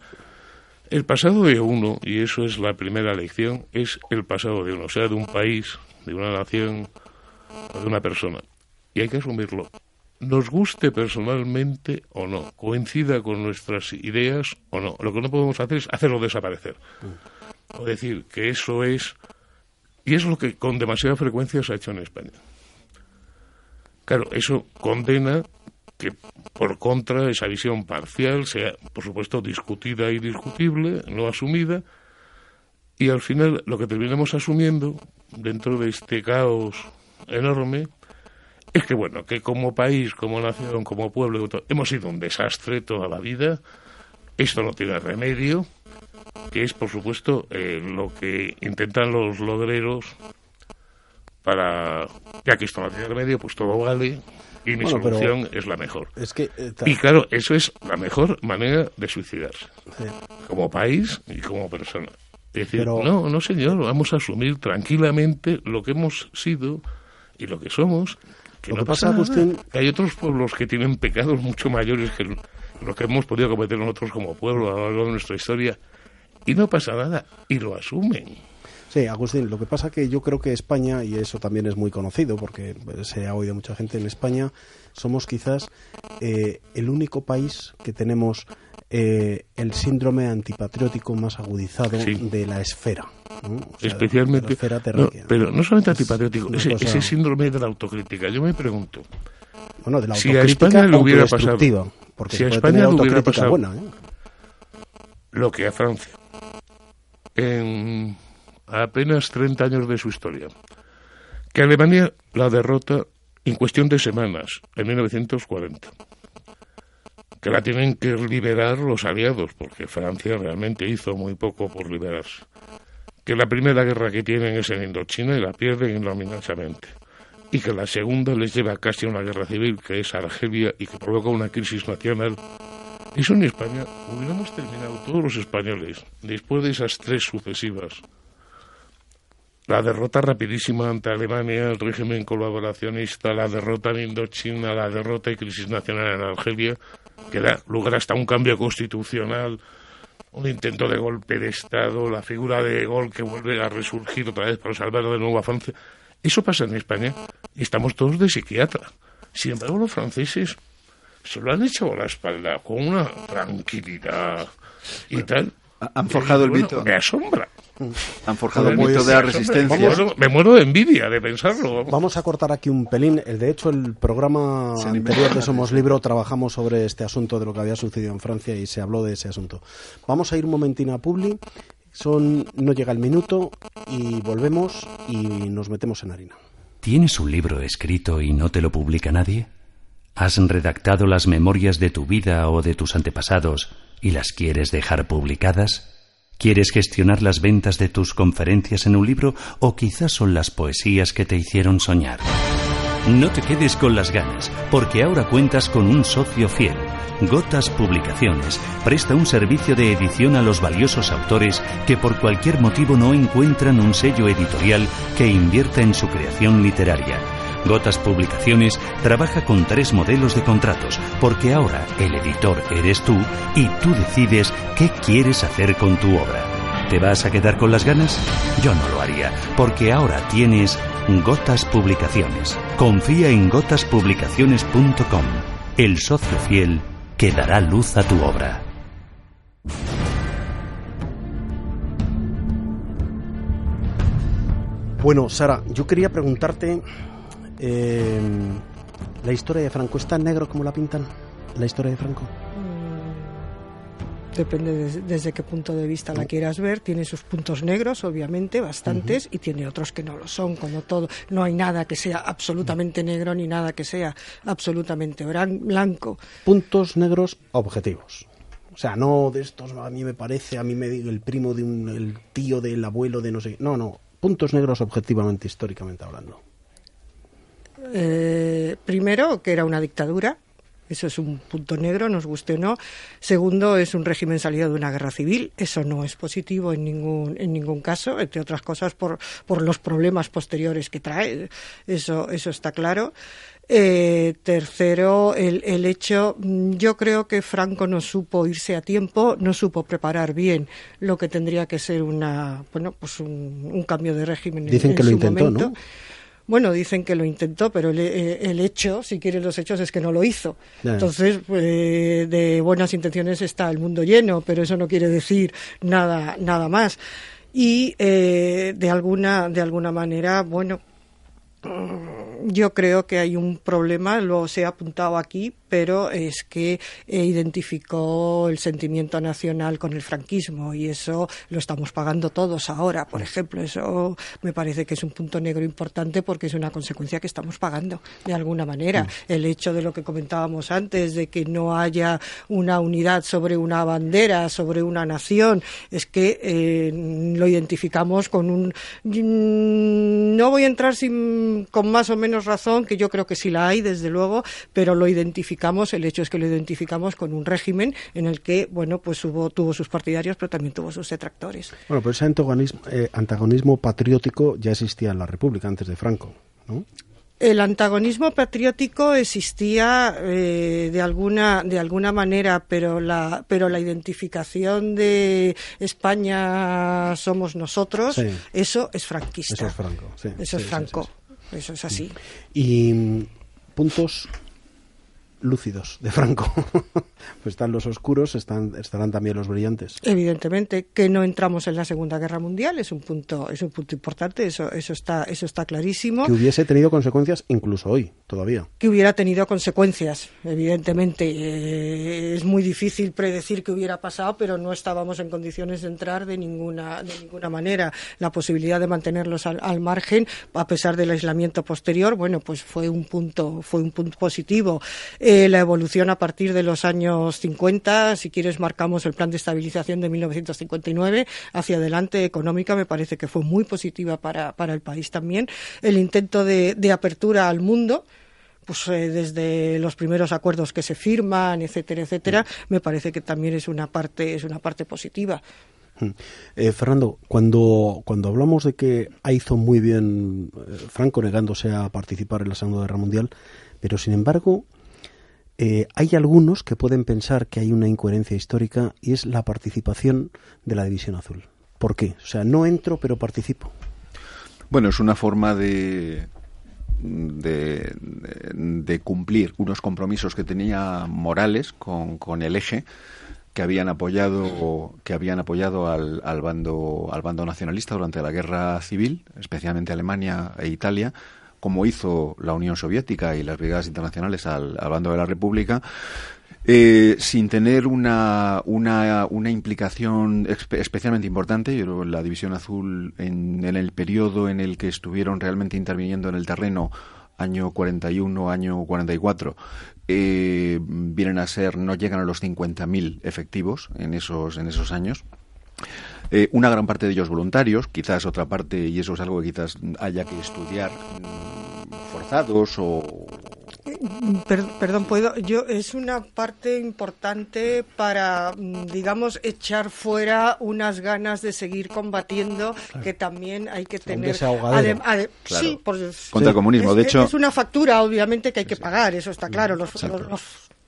El pasado de uno, y eso es la primera lección, es el pasado de uno, o sea, de un país, de una nación o de una persona. Y hay que asumirlo. Nos guste personalmente o no, coincida con nuestras ideas o no. Lo que no podemos hacer es hacerlo desaparecer. O decir que eso es y es lo que con demasiada frecuencia se ha hecho en España. Claro, eso condena que por contra esa visión parcial sea, por supuesto, discutida y discutible, no asumida, y al final lo que terminamos asumiendo dentro de este caos enorme es que, bueno, que como país, como nación, como pueblo, hemos sido un desastre toda la vida, esto no tiene remedio, que es, por supuesto, eh, lo que intentan los logreros para, ya que esto no tiene remedio, pues todo vale y mi solución es la mejor. Es que, eh, y claro, eso es la mejor manera de suicidarse, como país y como persona. Es decir, no, no señor, vamos a asumir tranquilamente lo que hemos sido y lo que somos. Que no pasa, nada. hay otros pueblos que tienen pecados mucho mayores que lo que hemos podido cometer nosotros como pueblo a lo largo de nuestra historia y no pasa nada y lo asumen. Sí, Agustín, lo que pasa que yo creo que España, y eso también es muy conocido porque se ha oído mucha gente en España, somos quizás eh, el único país que tenemos eh, el síndrome antipatriótico más agudizado de la esfera. Especialmente. pero no solamente antipatriótico, ese, ese, síndrome de la autocrítica. Yo me pregunto. Bueno, de la autocrítica si a España le hubiera pasado. Porque si a España le hubiera pasado. Buena, ¿eh? Lo que a Francia en apenas 30 años de su historia. Que Alemania la derrota en cuestión de semanas, en 1940. Que la tienen que liberar los aliados, porque Francia realmente hizo muy poco por liberarse. Que la primera guerra que tienen es en Indochina y la pierden ignominiosamente. Y que la segunda les lleva casi a una guerra civil, que es Argelia, y que provoca una crisis nacional eso en España hubiéramos terminado todos los españoles, después de esas tres sucesivas. La derrota rapidísima ante Alemania, el régimen colaboracionista, la derrota en Indochina, la derrota y crisis nacional en Argelia, que da lugar hasta un cambio constitucional, un intento de golpe de Estado, la figura de Gol que vuelve a resurgir otra vez para salvar de nuevo a Francia. Eso pasa en España y estamos todos de psiquiatra. Sin embargo, los franceses se lo han echado a la espalda con una tranquilidad y tal. Han forjado el mito. Me asombra. Han forjado el mito de la resistencia. Me muero, de envidia de pensarlo. Vamos a cortar aquí un pelín. De hecho, el programa anterior de Somos Libro trabajamos sobre este asunto de lo que había sucedido en Francia y se habló de ese asunto. Vamos a ir un momentín a Publi. Son, no llega el minuto y volvemos y nos metemos en harina. ¿Tienes un libro escrito y no te lo publica nadie? ¿Has redactado las memorias de tu vida o de tus antepasados y las quieres dejar publicadas? ¿Quieres gestionar las ventas de tus conferencias en un libro o quizás son las poesías que te hicieron soñar? No te quedes con las ganas, porque ahora cuentas con un socio fiel. Gotas Publicaciones presta un servicio de edición a los valiosos autores que por cualquier motivo no encuentran un sello editorial que invierta en su creación literaria. Gotas Publicaciones trabaja con tres modelos de contratos, porque ahora el editor eres tú y tú decides qué quieres hacer con tu obra. ¿Te vas a quedar con las ganas? Yo no lo haría, porque ahora tienes Gotas Publicaciones. Confía en gotaspublicaciones.com, el socio fiel que dará luz a tu obra. Bueno, Sara, yo quería preguntarte eh, ¿La historia de Franco es tan negro como la pintan? ¿La historia de Franco? Mm, depende desde qué punto de vista la quieras ver. Tiene sus puntos negros, obviamente, bastantes, y tiene otros que no lo son, como todo. No hay nada que sea absolutamente negro ni nada que sea absolutamente blanco. Puntos negros objetivos. O sea, no de estos, a mí me parece, a mí me digo el primo de un, el tío del abuelo de no sé. No, no, puntos negros objetivamente, históricamente hablando. Eh, primero, que era una dictadura, eso es un punto negro, nos guste o no. Segundo, es un régimen salido de una guerra civil. Eso no es positivo en ningún, en ningún caso, entre otras cosas por, por los problemas posteriores que trae. Eso, eso está claro. Eh, tercero, el, el, hecho, yo creo que Franco no supo irse a tiempo, no supo preparar bien lo que tendría que ser una, bueno, pues un, cambio de régimen. Dicen que lo intentó, ¿no? Bueno, dicen que lo intentó, pero el, eh, hecho, si quieren los hechos, es que no lo hizo. Entonces, pues, de buenas intenciones está el mundo lleno, pero eso no quiere decir nada, nada más. Y eh, de alguna, de alguna manera, bueno, yo creo que hay un problema, lo se ha apuntado aquí, pero es que identificó el sentimiento nacional con el franquismo y eso lo estamos pagando todos ahora, por ejemplo. Eso me parece que es un punto negro importante porque es una consecuencia que estamos pagando de alguna manera. Mm. El hecho de lo que comentábamos antes, de que no haya una unidad sobre una bandera, sobre una nación, es que eh, lo identificamos con un. No voy a entrar sin, con más o menos razón, que yo creo que sí la hay, desde luego, pero lo identificamos el hecho es que lo identificamos con un régimen en el que, bueno, pues hubo, tuvo sus partidarios, pero también tuvo sus detractores. Bueno, pero ese antagonismo, eh, antagonismo patriótico ya existía en la República antes de Franco, ¿no? el antagonismo patriótico existía eh, de alguna de alguna manera pero la pero la identificación de España somos nosotros eso es franquista. Eso es franco eso es franco eso es así. Y mm, puntos lúcidos de Franco. <laughs> pues están los oscuros, están, estarán también los brillantes. Evidentemente que no entramos en la Segunda Guerra Mundial es un punto, es un punto importante, eso, eso está, eso está clarísimo. Que hubiese tenido consecuencias incluso hoy, todavía. Que hubiera tenido consecuencias, evidentemente. Eh, es muy difícil predecir qué hubiera pasado, pero no estábamos en condiciones de entrar de ninguna, de ninguna manera. La posibilidad de mantenerlos al, al margen, a pesar del aislamiento posterior, bueno, pues fue un punto, fue un punto positivo. Eh, la evolución a partir de los años 50, si quieres marcamos el plan de estabilización de 1959 hacia adelante económica, me parece que fue muy positiva para, para el país también. El intento de, de apertura al mundo, pues eh, desde los primeros acuerdos que se firman, etcétera, etcétera, me parece que también es una parte es una parte positiva. Mm. Eh, Fernando, cuando, cuando hablamos de que hizo muy bien Franco negándose a participar en la Segunda Guerra Mundial, pero sin embargo eh, hay algunos que pueden pensar que hay una incoherencia histórica y es la participación de la División Azul. ¿Por qué? O sea, no entro pero participo. Bueno, es una forma de, de, cumplir unos compromisos que tenía morales con, el eje que habían apoyado que habían apoyado al bando nacionalista durante la guerra civil, especialmente Alemania e Italia, como hizo la Unión Soviética y las brigadas internacionales al, bando de la República, eh, sin tener una, una, una implicación especialmente importante. Yo la División Azul, en, el periodo en el que estuvieron realmente interviniendo en el terreno, año 41, año 44, eh, vienen a ser, no llegan a los 50.000 efectivos en esos, en esos años. Eh, una gran parte de ellos voluntarios, quizás otra parte, y eso es algo que quizás haya que estudiar, mm, forzados o perdón, puedo. Yo es una parte importante para, mm, digamos, echar fuera unas ganas de seguir combatiendo que también hay que tener. sí, contra el comunismo. de hecho, es una factura, obviamente, que hay que pagar. Eso está claro. los,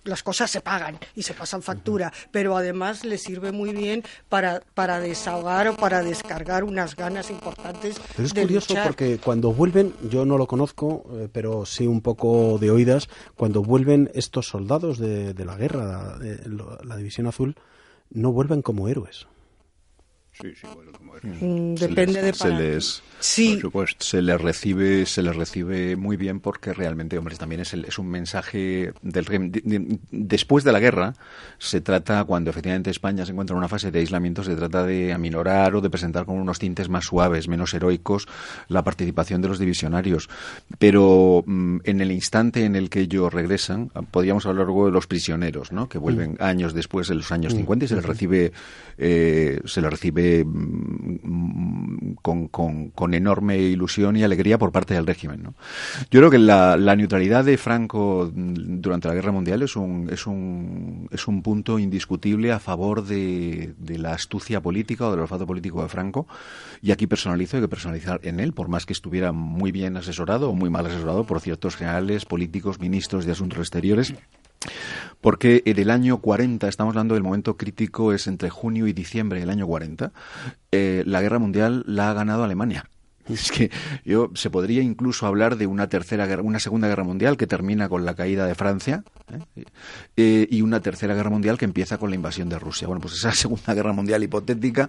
las cosas se pagan y se pasan factura, pero además le sirve muy bien para, para desahogar o para descargar unas ganas importantes. Pero es curioso porque cuando vuelven, yo no lo conozco, eh, pero sí un poco de oídas, cuando vuelven estos soldados de, la guerra, de la División Azul, no vuelven como héroes Sí, sí, bueno, como mm, Depende de se les, sí. se les recibe se les recibe muy bien porque realmente, hombre, también es, es un mensaje del después de la guerra se trata cuando efectivamente España se encuentra en una fase de aislamiento se trata de aminorar o de presentar con unos tintes más suaves, menos heroicos la participación de los divisionarios, pero mm, en el instante en el que ellos regresan, podríamos hablar luego de los prisioneros, ¿no? Que vuelven mm. años después de los años 50 y se les recibe eh, se les recibe Mm, con, enorme ilusión y alegría por parte del régimen. Yo creo que la, neutralidad de Franco durante la Guerra Mundial es un, es un, es un punto indiscutible a favor de, la astucia política o del olfato político de Franco. Y aquí personalizo, hay que personalizar en él, por más que estuviera muy bien asesorado o muy mal asesorado por ciertos generales, políticos, ministros de Asuntos Exteriores porque en el año 40, estamos hablando del momento crítico, es entre junio y diciembre del año 40, eh, la guerra mundial la ha ganado Alemania. <laughs> Es que yo se podría incluso hablar de una tercera guerra, una segunda guerra mundial que termina con la caída de Francia ¿eh? Eh, y una tercera guerra mundial que empieza con la invasión de Rusia. Bueno, pues esa <laughs> segunda guerra mundial hipotética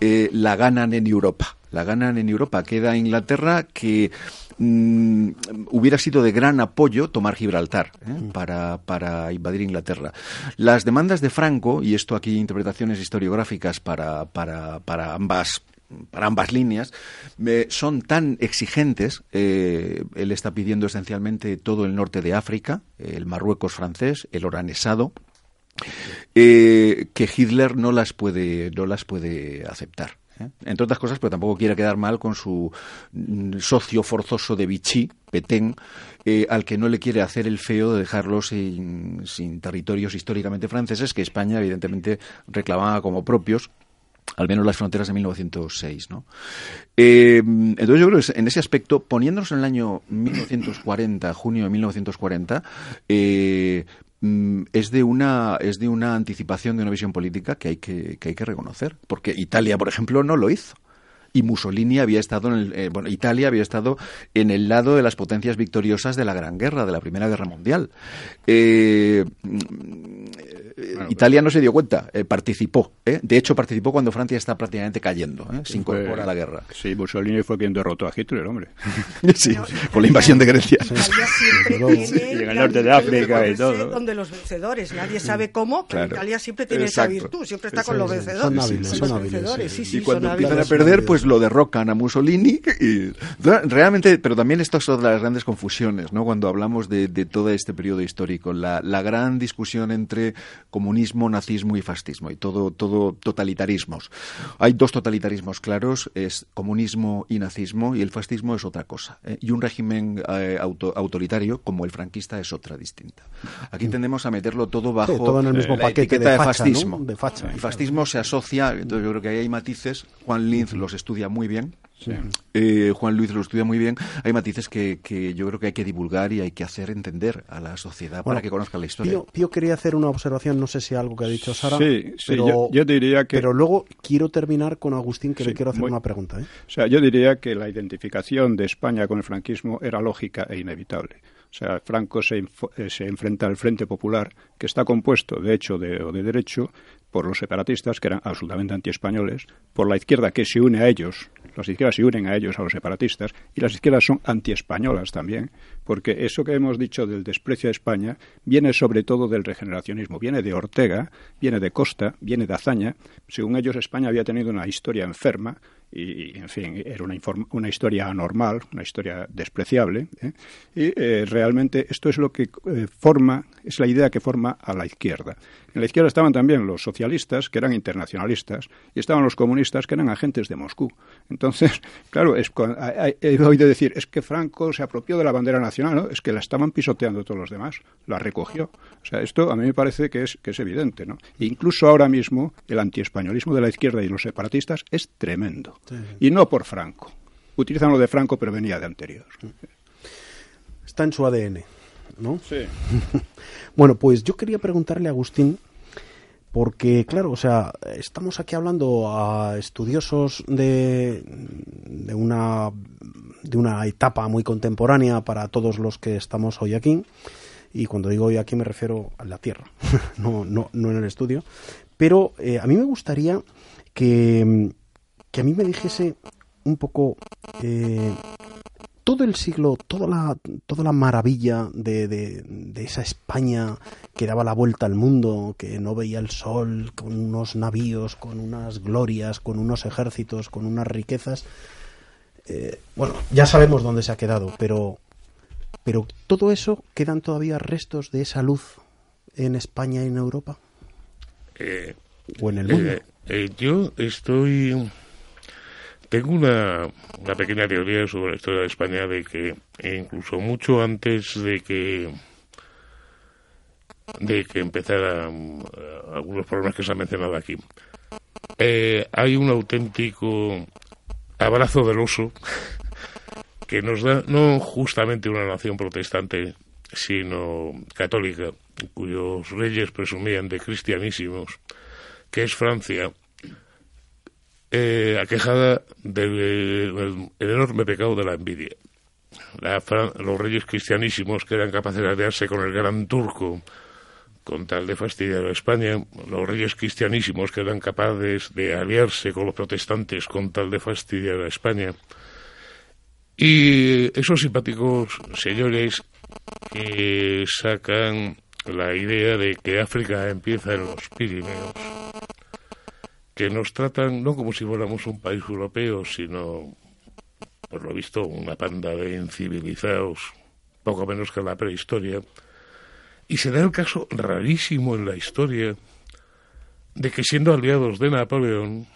la ganan en Europa. La ganan en Europa. Queda Inglaterra que Mm, hubiera sido de gran apoyo tomar Gibraltar ¿eh? mm. para, para, invadir Inglaterra. Las demandas de Franco, y esto aquí interpretaciones historiográficas para, para, para ambas para ambas líneas, son tan exigentes. Eh, él está pidiendo esencialmente todo el norte de África, el Marruecos francés, el oranesado, eh, que Hitler no las puede, no las puede aceptar. ¿Eh? entre otras cosas, pero tampoco quiere quedar mal con su mm, socio forzoso de Vichy, Petén, eh, al que no le quiere hacer el feo de dejarlo sin, territorios históricamente franceses que España evidentemente reclamaba como propios al menos las fronteras de 1906. ¿no? Eh, entonces yo creo que en ese aspecto, poniéndonos en el año 1940, junio de 1940, eh, es de una es de una anticipación de una visión política que hay que, que hay que reconocer. Porque Italia por ejemplo no lo hizo y Mussolini había estado en el, eh, bueno, Italia había estado en el lado de las potencias victoriosas de la Gran Guerra, de la Primera Guerra Mundial. Eh, Italia no se dio cuenta, eh, participó. ¿eh? De hecho, participó cuando Francia está prácticamente cayendo, ¿eh? se incorpora a la guerra. Sí, Mussolini fue quien derrotó a Hitler, hombre. <laughs> sí, <laughs> con la invasión de Grecia. y en el norte de África y todo. Donde los vencedores, nadie sabe cómo, pero Italia siempre tiene esa virtud, siempre está con los vencedores. Son hábiles, son hábiles. y cuando empiezan a perder, pues lo derrocan a Mussolini. Y, realmente, pero también esto es otra de las grandes confusiones, ¿no? Cuando hablamos de, todo este periodo histórico, la, la gran discusión entre comunismo, nazismo y fascismo, y todo, todo totalitarismos. Hay dos totalitarismos claros, es comunismo y nazismo, y el fascismo es otra cosa. ¿eh? Y un régimen eh, autoritario, como el franquista, es otra distinta. Aquí tendemos a meterlo todo bajo todo en el mismo paquete de, fascismo. De El fascismo se asocia, entonces yo creo que ahí hay matices. Juan Linz los estudia muy bien. Eh, Juan Luis lo estudia muy bien. Hay matices que, yo creo que hay que divulgar y hay que hacer entender a la sociedad para que conozca la historia. Pío, quería hacer una observación, no sé si algo que ha dicho Sara. Sí, pero, yo, diría que. Pero luego quiero terminar con Agustín, que le quiero hacer una pregunta. ¿eh? O sea, yo diría que la identificación de España con el franquismo era lógica e inevitable. O sea, Franco se, eh, se, enfrenta al Frente Popular, que está compuesto, de hecho de, o de derecho, por los separatistas, que eran absolutamente antiespañoles, por la izquierda que se une a ellos, las izquierdas se unen a ellos, a los separatistas, y las izquierdas son antiespañolas también, porque eso que hemos dicho del desprecio a España viene sobre todo del regeneracionismo, viene de Ortega, viene de Costa, viene de Azaña. Según ellos, España había tenido una historia enferma, y, en fin, era una, una, historia anormal, una historia despreciable, ¿eh? y eh, realmente esto es lo que eh, forma, es la idea que forma a la izquierda. En la izquierda estaban también los socialistas, que eran internacionalistas, y estaban los comunistas, que eran agentes de Moscú. Entonces, <laughs> claro, es, he oído decir, es que Franco se apropió de la bandera nacional. Es que la estaban pisoteando todos los demás, la recogió. O sea, esto a mí me parece que es, que es evidente, ¿no? incluso ahora mismo, el antiespañolismo de la izquierda y los separatistas es tremendo. Y no por Franco. Utilizan lo de Franco, pero venía de anterior. Está en su ADN, ¿no? Sí. <laughs> bueno, pues yo quería preguntarle a Agustín, porque claro, o sea, estamos aquí hablando a estudiosos de, de una de una etapa muy contemporánea para todos los que estamos hoy aquí. Y cuando digo hoy aquí me refiero a la Tierra, <laughs> no, no, no en el estudio. Pero eh, a mí me gustaría que, que a mí me dijese un poco eh, todo el siglo, toda la, toda la maravilla de, de, esa España que daba la vuelta al mundo, que no veía el sol, con unos navíos, con unas glorias, con unos ejércitos, con unas riquezas. Eh, bueno, ya sabemos dónde se ha quedado, pero, pero todo eso, ¿quedan todavía restos de esa luz en España y en Europa? Eh, ¿O en el mundo? Eh, yo estoy tengo una, pequeña teoría sobre la historia de España de que incluso mucho antes de que de que empezaran eh, algunos problemas que se han mencionado aquí, eh, hay un auténtico abrazo del oso <laughs> que nos da no justamente una nación protestante, sino católica, cuyos reyes presumían de cristianísimos, que es Francia, eh, aquejada del enorme pecado de la envidia. los reyes cristianísimos que eran capaces de aliarse con el gran turco con tal de fastidiar a España, los reyes cristianísimos que eran capaces de aliarse con los protestantes con tal de fastidiar a España, y esos simpáticos señores que sacan la idea de que África empieza en los Pirineos, que nos tratan no como si fuéramos un país europeo, sino, por lo visto, una panda de incivilizados, poco menos que la prehistoria. Y se da el caso rarísimo en la historia de que siendo aliados de Napoleón,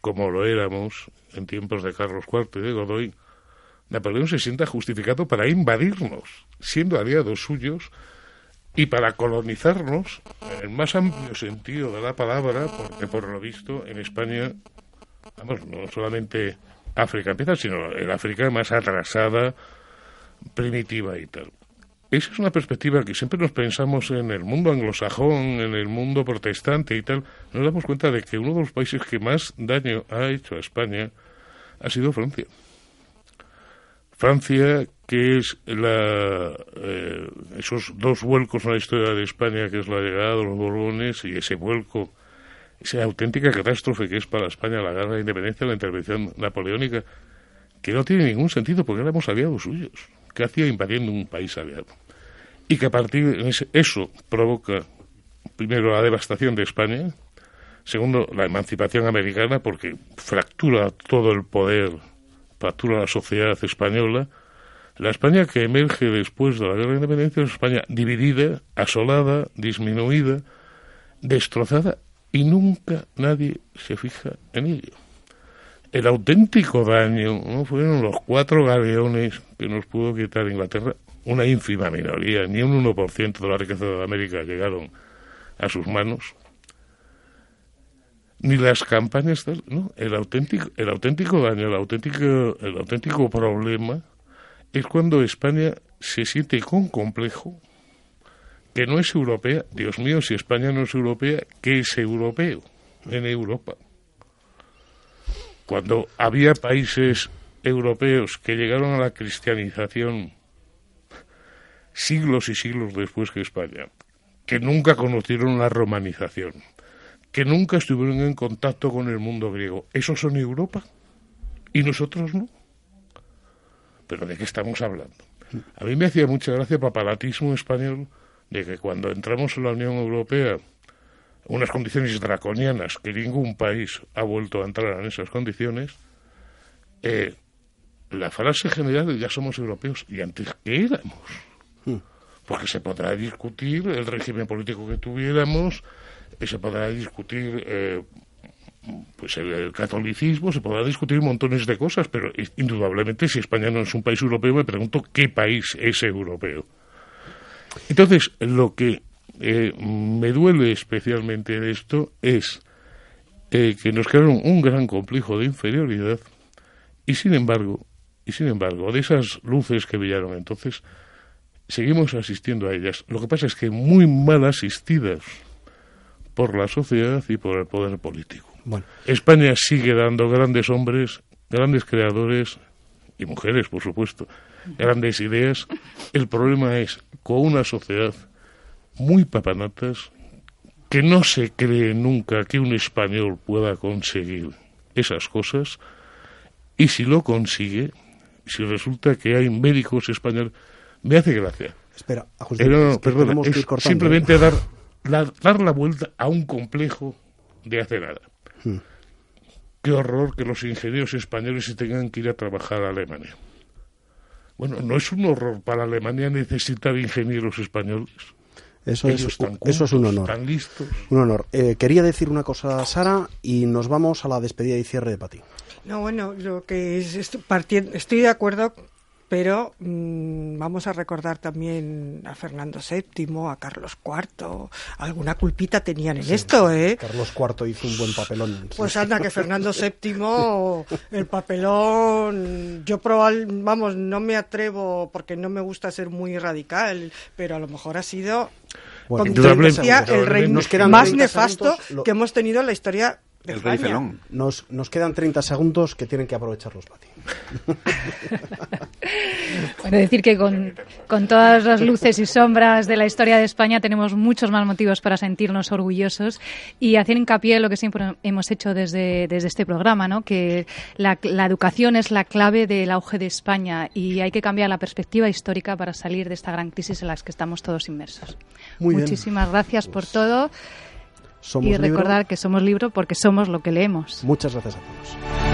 como lo éramos en tiempos de Carlos IV y de Godoy, Napoleón se sienta justificado para invadirnos, siendo aliados suyos, y para colonizarnos en el más amplio sentido de la palabra, porque por lo visto en España, vamos, no solamente África empieza, sino el África más atrasada, primitiva y tal. Esa es una perspectiva que siempre nos pensamos en el mundo anglosajón, en el mundo protestante y tal. Nos damos cuenta de que uno de los países que más daño ha hecho a España ha sido Francia. Francia, que es la, eh, esos dos vuelcos en la historia de España, que es la llegada de los Borbones y ese vuelco, esa auténtica catástrofe que es para España la guerra de independencia, la intervención napoleónica, que no tiene ningún sentido porque éramos aliados suyos. que hacía invadiendo un país aliado? Y que a partir de eso provoca, primero, la devastación de España, segundo, la emancipación americana, porque fractura todo el poder fractura la sociedad española, la España que emerge después de la Guerra de Independencia es España dividida, asolada, disminuida, destrozada y nunca nadie se fija en ello. El auténtico daño no fueron los cuatro galeones que nos pudo quitar Inglaterra, una ínfima minoría, ni un 1% de la riqueza de América llegaron a sus manos, ni las campañas el auténtico el auténtico daño el auténtico el auténtico problema es cuando España se siente con complejo que no es europea Dios mío si España no es europea que es europeo en Europa cuando había países europeos que llegaron a la cristianización siglos y siglos después que España que nunca conocieron la romanización que nunca estuvieron en contacto con el mundo griego. ¿Esos son Europa? ¿Y nosotros no? ¿Pero de qué estamos hablando? A mí me hacía mucha gracia el papalatismo español de que cuando entramos en la Unión Europea, unas condiciones draconianas que ningún país ha vuelto a entrar en esas condiciones, eh, la frase general de ya somos europeos y antes qué éramos. Hmm. Porque se podrá discutir el régimen político que tuviéramos, se podrá discutir eh, pues el, catolicismo, se podrá discutir montones de cosas, pero indudablemente si España no es un país europeo, me pregunto qué país es europeo. Entonces, lo que eh, me duele especialmente de esto es eh, que nos crearon un gran complejo de inferioridad y sin embargo, y sin embargo, de esas luces que brillaron entonces, seguimos asistiendo a ellas. Lo que pasa es que muy mal asistidas por la sociedad y por el poder político. España sigue dando grandes hombres, grandes creadores y mujeres, por supuesto, grandes ideas. El problema es con una sociedad muy papanatas que no se cree nunca que un español pueda conseguir esas cosas y si lo consigue, si resulta que hay médicos españoles, me hace gracia. Espera, simplemente ¿eh? dar, la, dar la vuelta a un complejo de hace nada. Hmm. Qué horror que los ingenieros españoles se tengan que ir a trabajar a Alemania. Bueno, no es un horror para Alemania necesitar ingenieros españoles. Eso, es, eso es un honor. Están listos. Un honor. Eh, quería decir una cosa, Sara, y nos vamos a la despedida y cierre de Pati. No, bueno, lo que es, estoy de acuerdo pero mm, vamos a recordar también a Fernando VII, a Carlos IV. Alguna culpita tenían en esto, ¿eh? Carlos IV hizo un buen papelón. Pues anda, que Fernando <laughs> VII, el papelón. Yo probable, vamos, no me atrevo porque no me gusta ser muy radical, pero a lo mejor ha sido con el rey más nefasto que hemos tenido en la historia el rey felón. Nos, nos quedan 30 segundos que tienen que aprovecharlos para ti. bueno, <laughs> decir que con, con, todas las luces y sombras de la historia de España tenemos muchos más motivos para sentirnos orgullosos y hacer hincapié en lo que siempre hemos hecho desde, desde este programa, ¿no? que la, la educación es la clave del auge de España y hay que cambiar la perspectiva histórica para salir de esta gran crisis en la que estamos todos inmersos. Muchísimas gracias por todo y recordar que somos libro porque somos lo que leemos. Muchas gracias a todos.